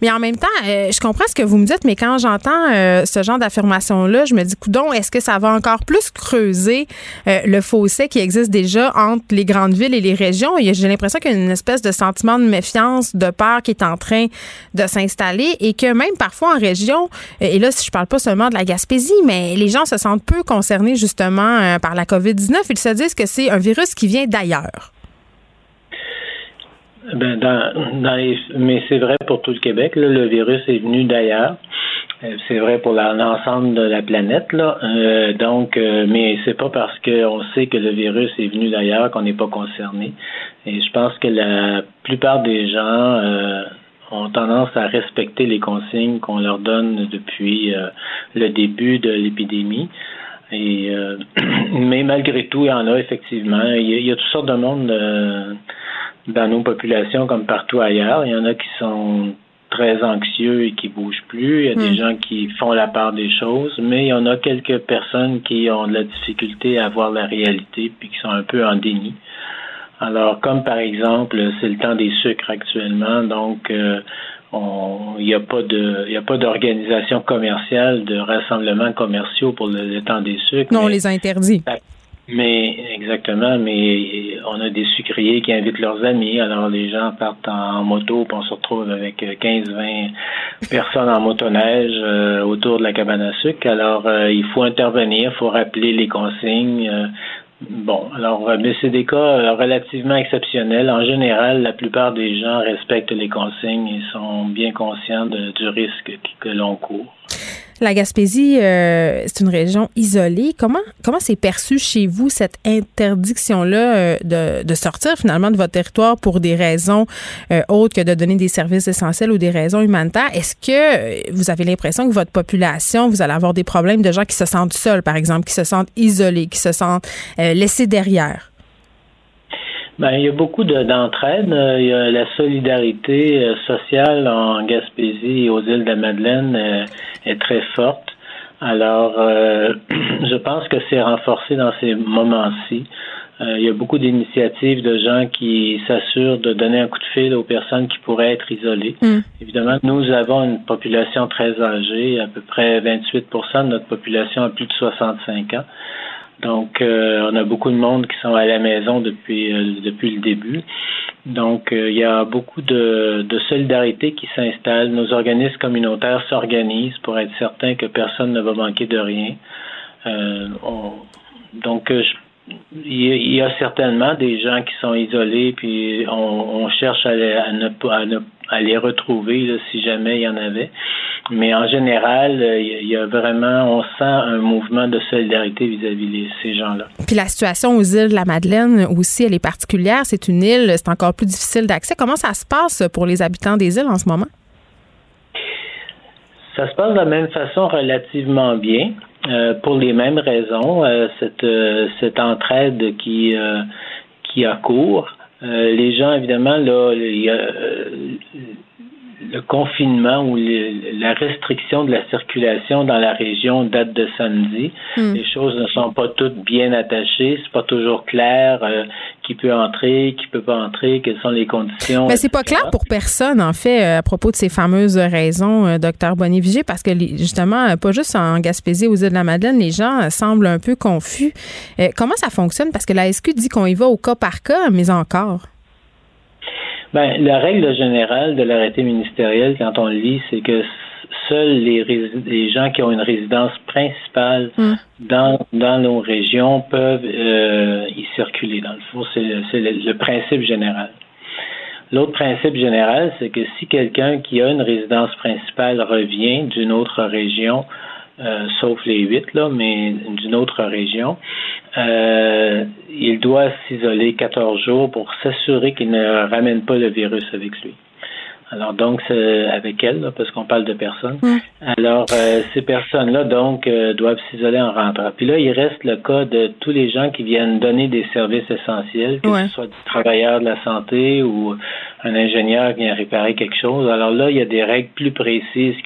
Mais en même temps, euh, je comprends ce que vous me dites, mais quand j'entends euh, ce genre d'affirmation-là, je me dis, coudon, est-ce que ça va encore plus creuser euh, le fossé qui existe déjà entre les grandes villes et les régions? J'ai l'impression qu'il y a une espèce de sentiment de méfiance, de peur qui est en train de s'installer et que même parfois en région, et là, si je parle pas seulement de la Gaspésie, mais les gens se sentent peu concernés justement par la COVID-19. Ils se disent que c'est un virus qui vient d'ailleurs. Ben, dans, dans mais c'est vrai pour tout le Québec. Là, le virus est venu d'ailleurs. Euh, c'est vrai pour l'ensemble de la planète, là. Euh, donc, euh, mais c'est pas parce qu'on sait que le virus est venu d'ailleurs qu'on n'est pas concerné. Et je pense que la plupart des gens ont tendance à respecter les consignes qu'on leur donne depuis le début de l'épidémie. Et mais malgré tout, il y en a effectivement. Il y a, il y a toutes sortes de monde dans nos populations comme partout ailleurs. Il y en a qui sont très anxieux et qui bougent plus. Il y a des hmm. gens qui font la part des choses, mais il y en a quelques personnes qui ont de la difficulté à voir la réalité puis qui sont un peu en déni. Alors, comme par exemple, c'est le temps des sucres actuellement, donc euh, il n'y a pas de il a pas d'organisation commerciale de rassemblements commerciaux pour le, temps des sucres. Non, on les a interdits. Mais exactement, mais on a des sucriers qui invitent leurs amis. Alors les gens partent en, moto, puis on se retrouve avec 15-20 personnes en motoneige euh, autour de la cabane à sucre. Alors euh, il faut intervenir, il faut rappeler les consignes. Euh, bon, alors mais c'est des cas relativement exceptionnels. En général, la plupart des gens respectent les consignes et sont bien conscients du risque que l'on court. La Gaspésie, euh, c'est une région isolée. Comment comment c'est perçu chez vous cette interdiction-là euh, de, de, sortir finalement de votre territoire pour des raisons euh, autres que de donner des services essentiels ou des raisons humanitaires? Est-ce que vous avez l'impression que votre population, vous allez avoir des problèmes de gens qui se sentent seuls, par exemple, qui se sentent isolés, qui se sentent laissés derrière? Ben, il y a beaucoup d'entraide. il y a la solidarité sociale en Gaspésie et aux îles de la Madeleine est très forte. Alors, euh, je pense que c'est renforcé dans ces moments-ci. Euh, il y a beaucoup d'initiatives de gens qui s'assurent de donner un coup de fil aux personnes qui pourraient être isolées. Mm. Évidemment, nous avons une population très âgée, à peu près 28% de notre population a plus de 65 ans. Donc, euh, on a beaucoup de monde qui sont à la maison depuis depuis le début. Donc, euh, il y a beaucoup de, solidarité qui s'installe. Nos organismes communautaires s'organisent pour être certains que personne ne va manquer de rien. Euh, donc, euh, il y, a certainement des gens qui sont isolés, puis on, cherche à, ne, à, ne, à les retrouver si jamais il y en avait. Mais en général, euh, il y a vraiment, on sent un mouvement de solidarité vis-à-vis de ces gens-là. Puis la situation aux îles de la Madeleine aussi, elle est particulière. C'est une île, c'est encore plus difficile d'accès. Comment ça se passe pour les habitants des îles en ce moment? Ça se passe de la même façon relativement bien. Euh, pour les mêmes raisons, euh, cette, cette entraide qui, qui a cours. les gens, évidemment, là, il y a, le confinement ou la restriction de la circulation dans la région date de samedi. Hmm. Les choses ne sont pas toutes bien attachées. C'est pas toujours clair euh, qui peut entrer, qui peut pas entrer, quelles sont les conditions. Mais c'est pas clair pour personne, en fait, euh, à propos de ces fameuses raisons, euh, docteur Bonnet-Vigier, parce que justement, pas juste en Gaspésie, aux îles de la Madeleine, les gens semblent un peu confus. comment ça fonctionne? Parce que la SQ dit qu'on y va au cas par cas, mais encore. Ben, la règle générale de l'arrêté ministériel, quand on le lit, c'est que seuls les, les, gens qui ont une résidence principale mm. dans, dans nos régions peuvent euh, y circuler. Dans le fond, c'est le, le, principe général. L'autre principe général, c'est que si quelqu'un qui a une résidence principale revient d'une autre région, euh, sauf les huit, là, mais d'une autre région, euh, il doit s'isoler 14 jours pour s'assurer qu'il ne ramène pas le virus avec lui. Alors donc c'est avec elle, parce qu'on parle de personnes. Alors euh, ces personnes-là donc doivent s'isoler en rentrant. Puis là il reste le cas de tous les gens qui viennent donner des services essentiels, que ce soit des travailleurs de la santé ou un ingénieur qui vient réparer quelque chose. Alors là il y a des règles plus précises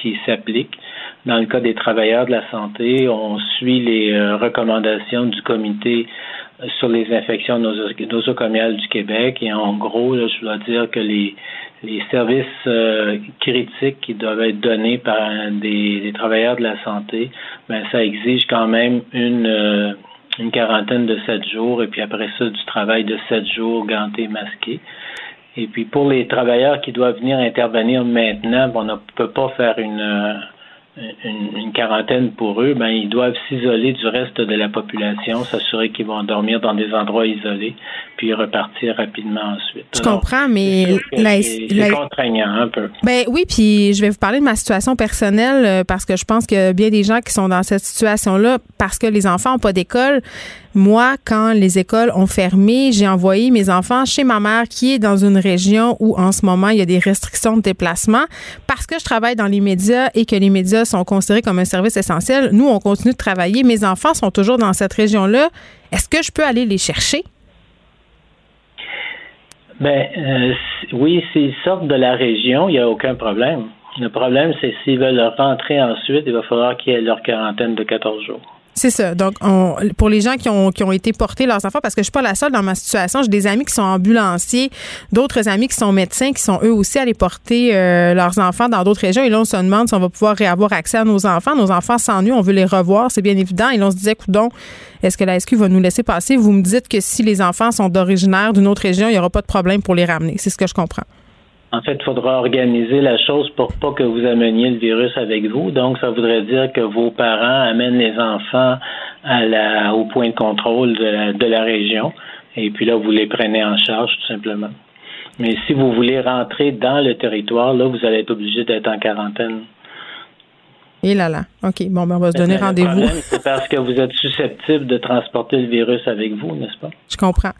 qui s'appliquent. Dans le cas des travailleurs de la santé, on suit les euh, recommandations du comité euh, sur les infections nosocomiales du Québec et en gros, je dois dire que les, services euh, critiques qui doivent être donnés par des, travailleurs de la santé, ben ça exige quand même une une quarantaine de sept jours et puis après ça du travail de sept jours ganté masqué. Et puis pour les travailleurs qui doivent venir intervenir maintenant, on ne peut pas faire une une, quarantaine pour eux, ben ils doivent s'isoler du reste de la population, s'assurer qu'ils vont dormir dans des endroits isolés, puis repartir rapidement ensuite. Je comprends, mais c'est contraignant un peu. Ben oui, puis je vais vous parler de ma situation personnelle euh, parce que je pense que bien des gens qui sont dans cette situation-là, parce que les enfants n'ont pas d'école, moi, quand les écoles ont fermé, j'ai envoyé mes enfants chez ma mère qui est dans une région où en ce moment il y a des restrictions de déplacement parce que je travaille dans les médias et que les médias sont considérés comme un service essentiel. Nous, on continue de travailler. Mes enfants sont toujours dans cette région-là. Est-ce que je peux aller les chercher? Ben euh, oui, s'ils sortent de la région, il n'y a aucun problème. Le problème, c'est s'ils veulent rentrer ensuite, il va falloir qu'ils aient leur quarantaine de 14 jours. C'est ça. Donc, on, pour les gens qui ont, qui ont été portés leurs enfants, parce que je suis pas la seule dans ma situation, j'ai des amis qui sont ambulanciers, d'autres amis qui sont médecins, qui sont eux aussi allés porter euh, leurs enfants dans d'autres régions. Et là, on se demande si on va pouvoir avoir accès à nos enfants. Nos enfants s'ennuient, on veut les revoir, c'est bien évident. Et là, on se disait, coudon, est-ce que la SQ va nous laisser passer? Vous me dites que si les enfants sont d'originaire d'une autre région, il n'y aura pas de problème pour les ramener. C'est ce que je comprends. En fait, il faudra organiser la chose pour pas que vous ameniez le virus avec vous. Donc, ça voudrait dire que vos parents amènent les enfants à la, au point de contrôle de la, région. Et puis là, vous les prenez en charge, tout simplement. Mais si vous voulez rentrer dans le territoire, là, vous allez être obligé d'être en quarantaine. Et là là. OK. Bon, ben, on va se donner rendez-vous. C'est parce que vous êtes susceptible de transporter le virus avec vous, n'est-ce pas? Je comprends.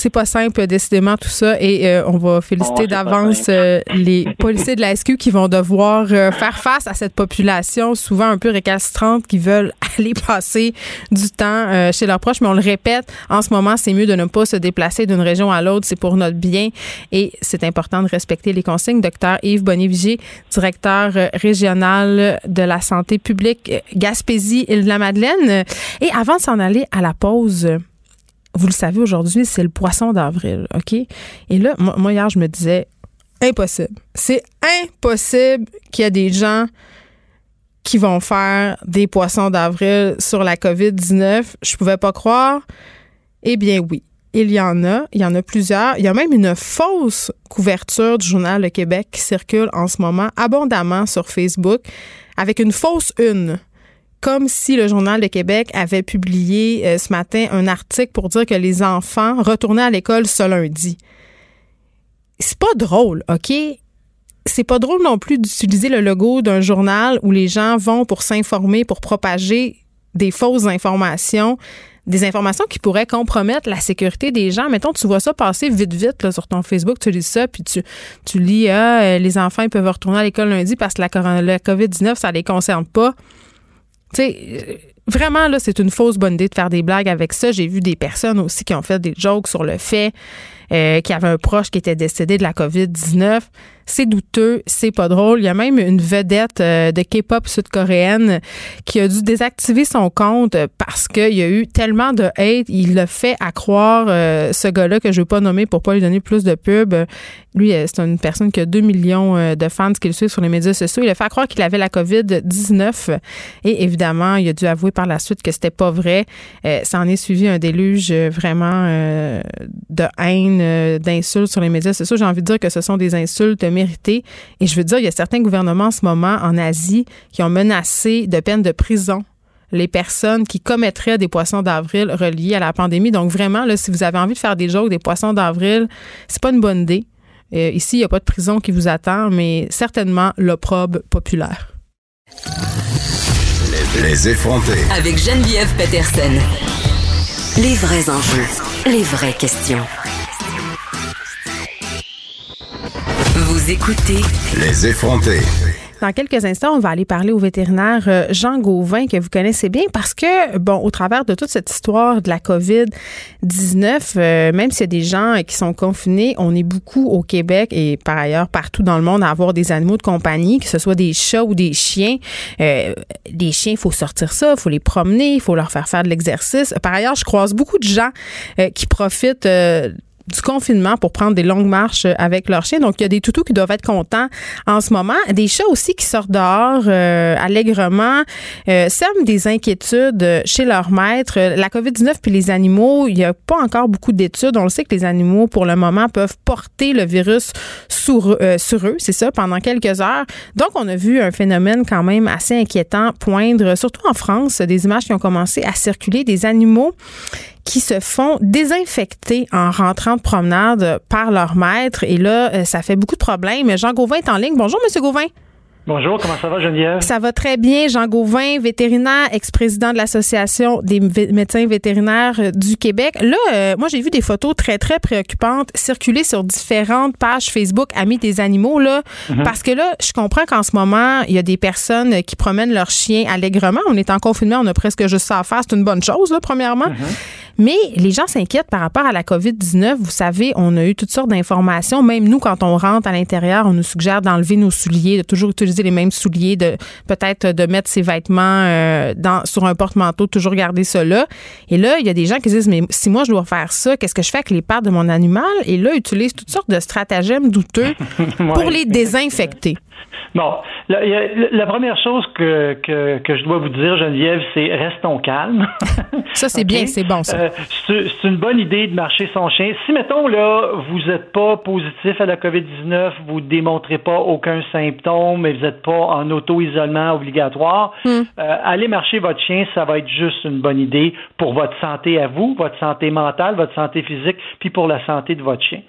C'est pas simple, décidément, tout ça. Et euh, on va féliciter d'avance euh, les policiers de la SQ qui vont devoir euh, faire face à cette population souvent un peu récalcitrante qui veulent aller passer du temps euh, chez leurs proches. Mais on le répète, en ce moment, c'est mieux de ne pas se déplacer d'une région à l'autre. C'est pour notre bien et c'est important de respecter les consignes. Docteur Yves Bonnet-Vigier, directeur euh, régional de la santé publique euh, Gaspésie-Île-de-la-Madeleine. Et avant de s'en aller à la pause, vous le savez, aujourd'hui, c'est le poisson d'avril, OK? Et là, moi, hier, je me disais, impossible. C'est impossible qu'il y ait des gens qui vont faire des poissons d'avril sur la COVID-19. Je pouvais pas croire. Eh bien, oui. Il y en a, il y en a plusieurs. Il y a même une fausse couverture du Journal Le Québec qui circule en ce moment abondamment sur Facebook avec une fausse une comme si le Journal de Québec avait publié euh, ce matin un article pour dire que les enfants retournaient à l'école ce lundi. C'est pas drôle, OK? C'est pas drôle non plus d'utiliser le logo d'un journal où les gens vont pour s'informer, pour propager des fausses informations, des informations qui pourraient compromettre la sécurité des gens. Mettons, tu vois ça passer vite, vite là, sur ton Facebook, tu lis ça, puis tu, tu lis ah, euh, les enfants peuvent retourner à l'école lundi parce que la, la COVID-19, ça les concerne pas. Tu sais, euh, vraiment, là, c'est une fausse bonne idée de faire des blagues avec ça. J'ai vu des personnes aussi qui ont fait des jokes sur le fait euh, qu'il y avait un proche qui était décédé de la COVID-19. C'est douteux, c'est pas drôle. Il y a même une vedette euh, de K-pop sud-coréenne qui a dû désactiver son compte parce qu'il y a eu tellement de hate. Il l'a fait à croire, euh, ce gars-là, que je ne veux pas nommer pour pas lui donner plus de pub. Lui, euh, c'est une personne qui a 2 millions de fans qui le suivent sur les médias sociaux. Il a fait croire qu'il avait la COVID-19 et évidemment, il a dû avouer par la suite que c'était pas vrai. Ça en est suivi un déluge vraiment de haine, d'insultes sur les médias sociaux. J'ai envie de dire que ce sont des insultes Et je veux dire, il y a certains gouvernements en ce moment en Asie qui ont menacé de peine de prison les personnes qui commettraient des poissons d'avril reliés à la pandémie. Donc vraiment, là, si vous avez envie de faire des jokes des poissons d'avril, c'est pas une bonne idée. Euh, ici, il n'y a pas de prison qui vous attend, mais certainement l'opprobre populaire. Les effrontés. Avec Geneviève Peterson. Les vrais enjeux, les vraies questions. Vous écoutez Les effrontés. Dans quelques instants, on va aller parler au vétérinaire euh, Jean Gauvin, que vous connaissez bien, parce que, bon, au travers de toute cette histoire de la COVID-19, euh, même s'il y a des gens qui sont confinés, on est beaucoup au Québec et par ailleurs partout dans le monde à avoir des animaux de compagnie, que ce soit des chats ou des chiens. Euh, des chiens, il faut sortir ça, il faut les promener, il faut leur faire faire de l'exercice. Par ailleurs, je croise beaucoup de gens euh, qui profitent euh, du confinement pour prendre des longues marches avec leurs chiens. Donc, il y a des toutous qui doivent être contents en ce moment. Des chats aussi qui sortent dehors euh, allègrement, euh, sèment des inquiétudes chez leur maître. La COVID-19 puis les animaux, il n'y a pas encore beaucoup d'études. On le sait que les animaux, pour le moment, peuvent porter le virus sur, euh, sur eux, c'est ça, pendant quelques heures. Donc, on a vu un phénomène quand même assez inquiétant poindre, surtout en France, des images qui ont commencé à circuler des animaux qui se font désinfecter en rentrant de promenade par leur maître. Et là, euh, ça fait beaucoup de problèmes. Jean Gauvin est en ligne. Bonjour, Monsieur Gauvin. Bonjour, comment ça va, Geneviève? Ça va très bien. Jean Gauvin, vétérinaire, ex-président de l'Association des médecins vétérinaires euh, du Québec. Là, euh, moi, j'ai vu des photos très, très préoccupantes circuler sur différentes pages Facebook Amis des animaux, là, Mhm. parce que là, je comprends qu'en ce moment, il y a des personnes qui promènent leurs chiens allègrement. On est en confinement, on a presque juste ça à faire. C'est une bonne chose, là, premièrement. Mais les gens s'inquiètent par rapport à la COVID-19. Vous savez, on a eu toutes sortes d'informations. Même nous, quand on rentre à l'intérieur, on nous suggère d'enlever nos souliers, de toujours utiliser les mêmes souliers, de peut-être de mettre ses vêtements euh, dans, sur un porte-manteau, toujours garder là. Et là, il y a des gens qui disent, mais si moi je dois faire ça, qu'est-ce que je fais avec les pattes de mon animal? Et là, ils utilisent toutes sortes de stratagèmes douteux pour les désinfecter. Bon, la, première chose que, que, que je dois vous dire, Geneviève, c'est restons calmes. Ça, c'est bien, c'est bon, ça. Euh, c'est c'est une bonne idée de marcher son chien. Si, mettons, là, vous n'êtes pas positif à la COVID-19, vous ne démontrez pas aucun symptôme, mais n'êtes pas en auto-isolement obligatoire, Hmm. euh, aller marcher votre chien, ça va être juste une bonne idée pour votre santé à vous, votre santé mentale, votre santé physique, puis pour la santé de votre chien.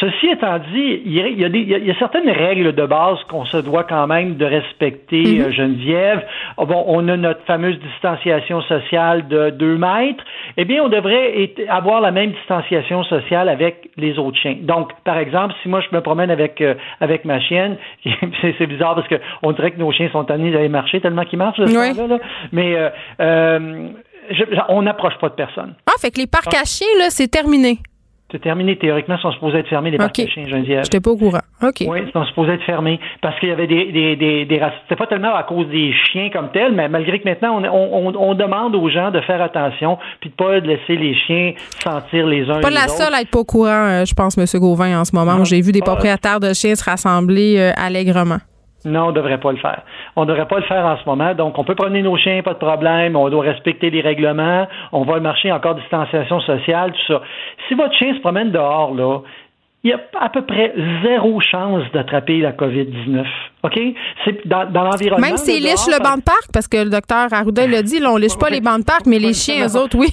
Ceci étant dit, il y a, des- il y certaines règles de base qu'on se doit quand même de respecter, Mhm. euh, Geneviève. Ah Bon, on a notre fameuse distanciation sociale de 2 mètres. Eh bien, on devrait avoir la même distanciation sociale avec les autres chiens. Donc, par exemple, si moi je me promène avec euh, avec ma chienne, c'est c'est bizarre parce que on dirait que nos chiens sont tannés d'aller marcher tellement qu'ils marchent de ce Oui. là. mais euh, euh, je- on n'approche pas de personne. Ah, fait que les parcs à chiens, là, c'est terminé. C'est terminé. Théoriquement, ils sont supposés être fermés, les parcs à chiens, Geneviève. J'étais pas au courant. OK. Oui, ils sont supposés être fermés parce qu'il y avait des, des, des, des C'était pas tellement à cause des chiens comme tels, mais malgré que maintenant, on, on, on- demande aux gens de faire attention puis de pas laisser les chiens sentir les uns Pas les la autres. seule à être pas au courant, euh, je pense, M. Gauvin, en ce moment. Non. J'ai vu des Ah. propriétaires de chiens se rassembler allègrement. Non, on devrait pas le faire. On devrait pas le faire en ce moment. Donc, on peut promener nos chiens, pas de problème. On doit respecter les règlements. On va marcher encore distanciation sociale, tout ça. Si votre chien se promène dehors, là, il y a à peu près zéro chance d'attraper la COVID-19. OK? C'est dans, dans l'environnement. Même s'ils lichent le banc de parc, parce que le docteur Arruda l'a dit, là, on liche pas les bancs de parc, mais les chiens, eux autres, oui.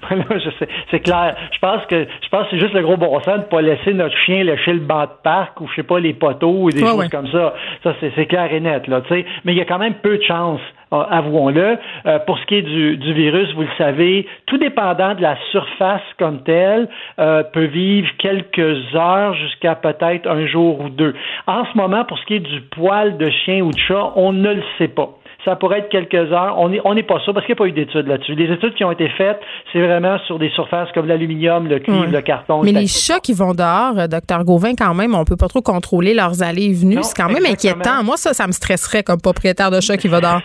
Je sais, c'est clair. Je pense que je pense que c'est juste le gros bon sens de pas laisser notre chien lécher le banc de parc ou je sais pas les poteaux ou des Ouais, choses ouais. comme ça. Ça c'est, clair et net là. tu sais. Mais il y a quand même peu de chance, euh, avouons-le. Euh, pour ce qui est du, du virus, vous le savez, tout dépendant de la surface comme telle, euh, peut vivre quelques heures jusqu'à peut-être un jour ou deux. En ce moment, pour ce qui est du poil de chien ou de chat, on ne le sait pas. Ça pourrait être quelques heures. On n'est on pas sûr parce qu'il n'y a pas eu d'études là-dessus. Les études qui ont été faites, c'est vraiment sur des surfaces comme l'aluminium, le cuivre, le carton. Mais le les chats qui vont dehors, euh, docteur Gauvin, quand même, on peut pas trop contrôler leurs allées et venues. C'est quand même exactement. inquiétant. Moi, ça, ça me stresserait comme propriétaire de chat qui va dehors.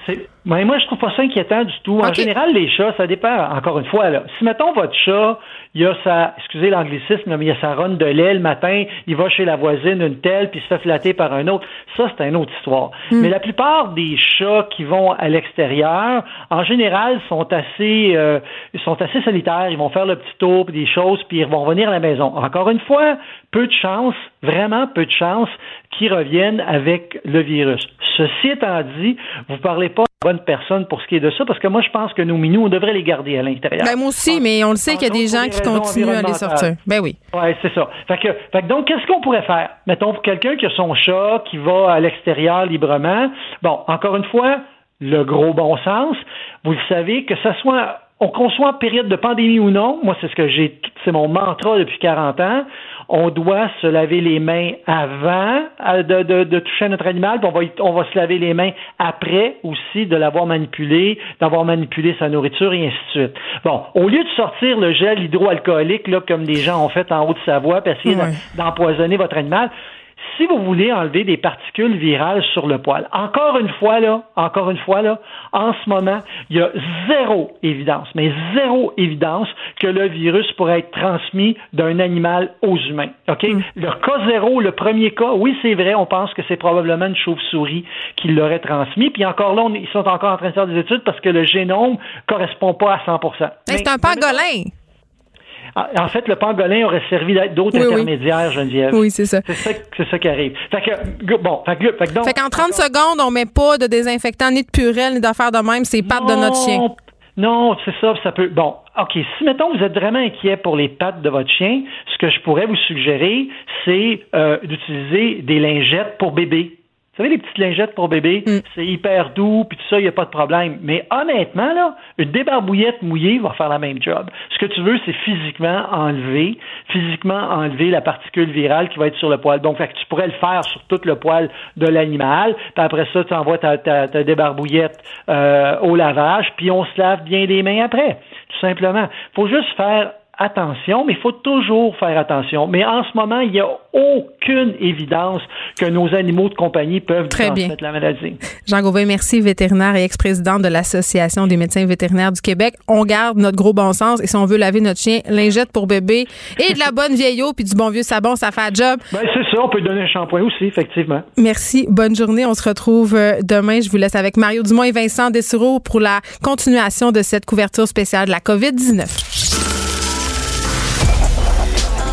Mais moi, je trouve pas ça inquiétant du tout. En général, les chats, ça dépend, encore une fois, là. Si, mettons, votre chat, il a sa, excusez l'anglicisme, mais il a sa ronde de lait le matin, il va chez la voisine, une telle, puis il se fait flatter par un autre, ça, c'est une autre histoire. Mais la plupart des chats qui vont à l'extérieur, en général, sont assez, euh, ils sont assez solitaires. Ils vont faire le petit tour, puis des choses, puis ils vont revenir à la maison. Encore une fois, peu de chance, vraiment peu de chance qu'ils reviennent avec le virus. Ceci étant dit, vous parlez pas bonne personne pour ce qui est de ça, parce que moi, je pense que nos minous, on devrait les garder à l'intérieur. Ben, moi aussi, mais on le sait qu'il y a des gens qui continuent à les sortir. Ben oui. Ouais, c'est ça. Fait que, fait que donc, qu'est-ce qu'on pourrait faire? Mettons, pour quelqu'un qui a son chat, qui va à l'extérieur librement, bon, encore une fois, le gros bon sens, vous le savez, que ce soit, on, en période de pandémie ou non, moi, c'est ce que j'ai, c'est mon mantra depuis 40 ans, on doit se laver les mains avant euh, de, de, de toucher notre animal, puis on va, on va se laver les mains après aussi de l'avoir manipulé, d'avoir manipulé sa nourriture et ainsi de suite. Bon, au lieu de sortir le gel hydroalcoolique, là, comme des gens ont fait en Haute-Savoie, puis essayer d'empoisonner votre animal, si vous voulez enlever des particules virales sur le poil, encore une fois, là, encore une fois, là, en ce moment, il y a zéro évidence, mais zéro évidence que le virus pourrait être transmis d'un animal aux humains. OK? Le cas zéro, le premier cas, oui, c'est vrai, on pense que c'est probablement une chauve-souris qui l'aurait transmis. Puis encore là, on ils sont encore en train de faire des études parce que le génome correspond pas à 100 Mais Mais- c'est un pangolin. En fait, le pangolin aurait servi d'être d'autres Oui, oui. intermédiaires, Geneviève. Oui, c'est ça. C'est ça, qui arrive. Fait que, bon, fait que, fait que donc, Fait qu'en 30 secondes, on met pas de désinfectant, ni de purelle, ni d'affaires de même. C'est pattes de notre chien. Non, Non, c'est ça, ça peut. Bon, OK. Si, mettons, vous êtes vraiment inquiet pour les pattes de votre chien, ce que je pourrais vous suggérer, c'est euh, d'utiliser des lingettes pour bébé. Vous savez, les petites lingettes pour bébé, Mm. c'est hyper doux, puis tout ça, il n'y a pas de problème. Mais honnêtement, là, une débarbouillette mouillée va faire la même job. Ce que tu veux, c'est physiquement enlever, physiquement enlever la particule virale qui va être sur le poil. Donc, fait que tu pourrais le faire sur tout le poil de l'animal, puis après ça, tu envoies ta, ta, ta débarbouillette euh, au lavage, puis on se lave bien les mains après, tout simplement. faut juste faire attention, mais il faut toujours faire attention. Mais en ce moment, il n'y a aucune évidence que nos animaux de compagnie peuvent Très bien. la maladie. Jean Gauvin, merci, vétérinaire et ex-président de l'Association des médecins vétérinaires du Québec. On garde notre gros bon sens et si on veut laver notre chien, lingette pour bébé et de la bonne vieille eau puis du bon vieux savon, ça fait un job. Ben, c'est ça, on peut donner un shampoing aussi, effectivement. Merci. Bonne journée. On se retrouve euh, demain. Je vous laisse avec Mario Dumont et Vincent Dessureau pour la continuation de cette couverture spéciale de la COVID-19.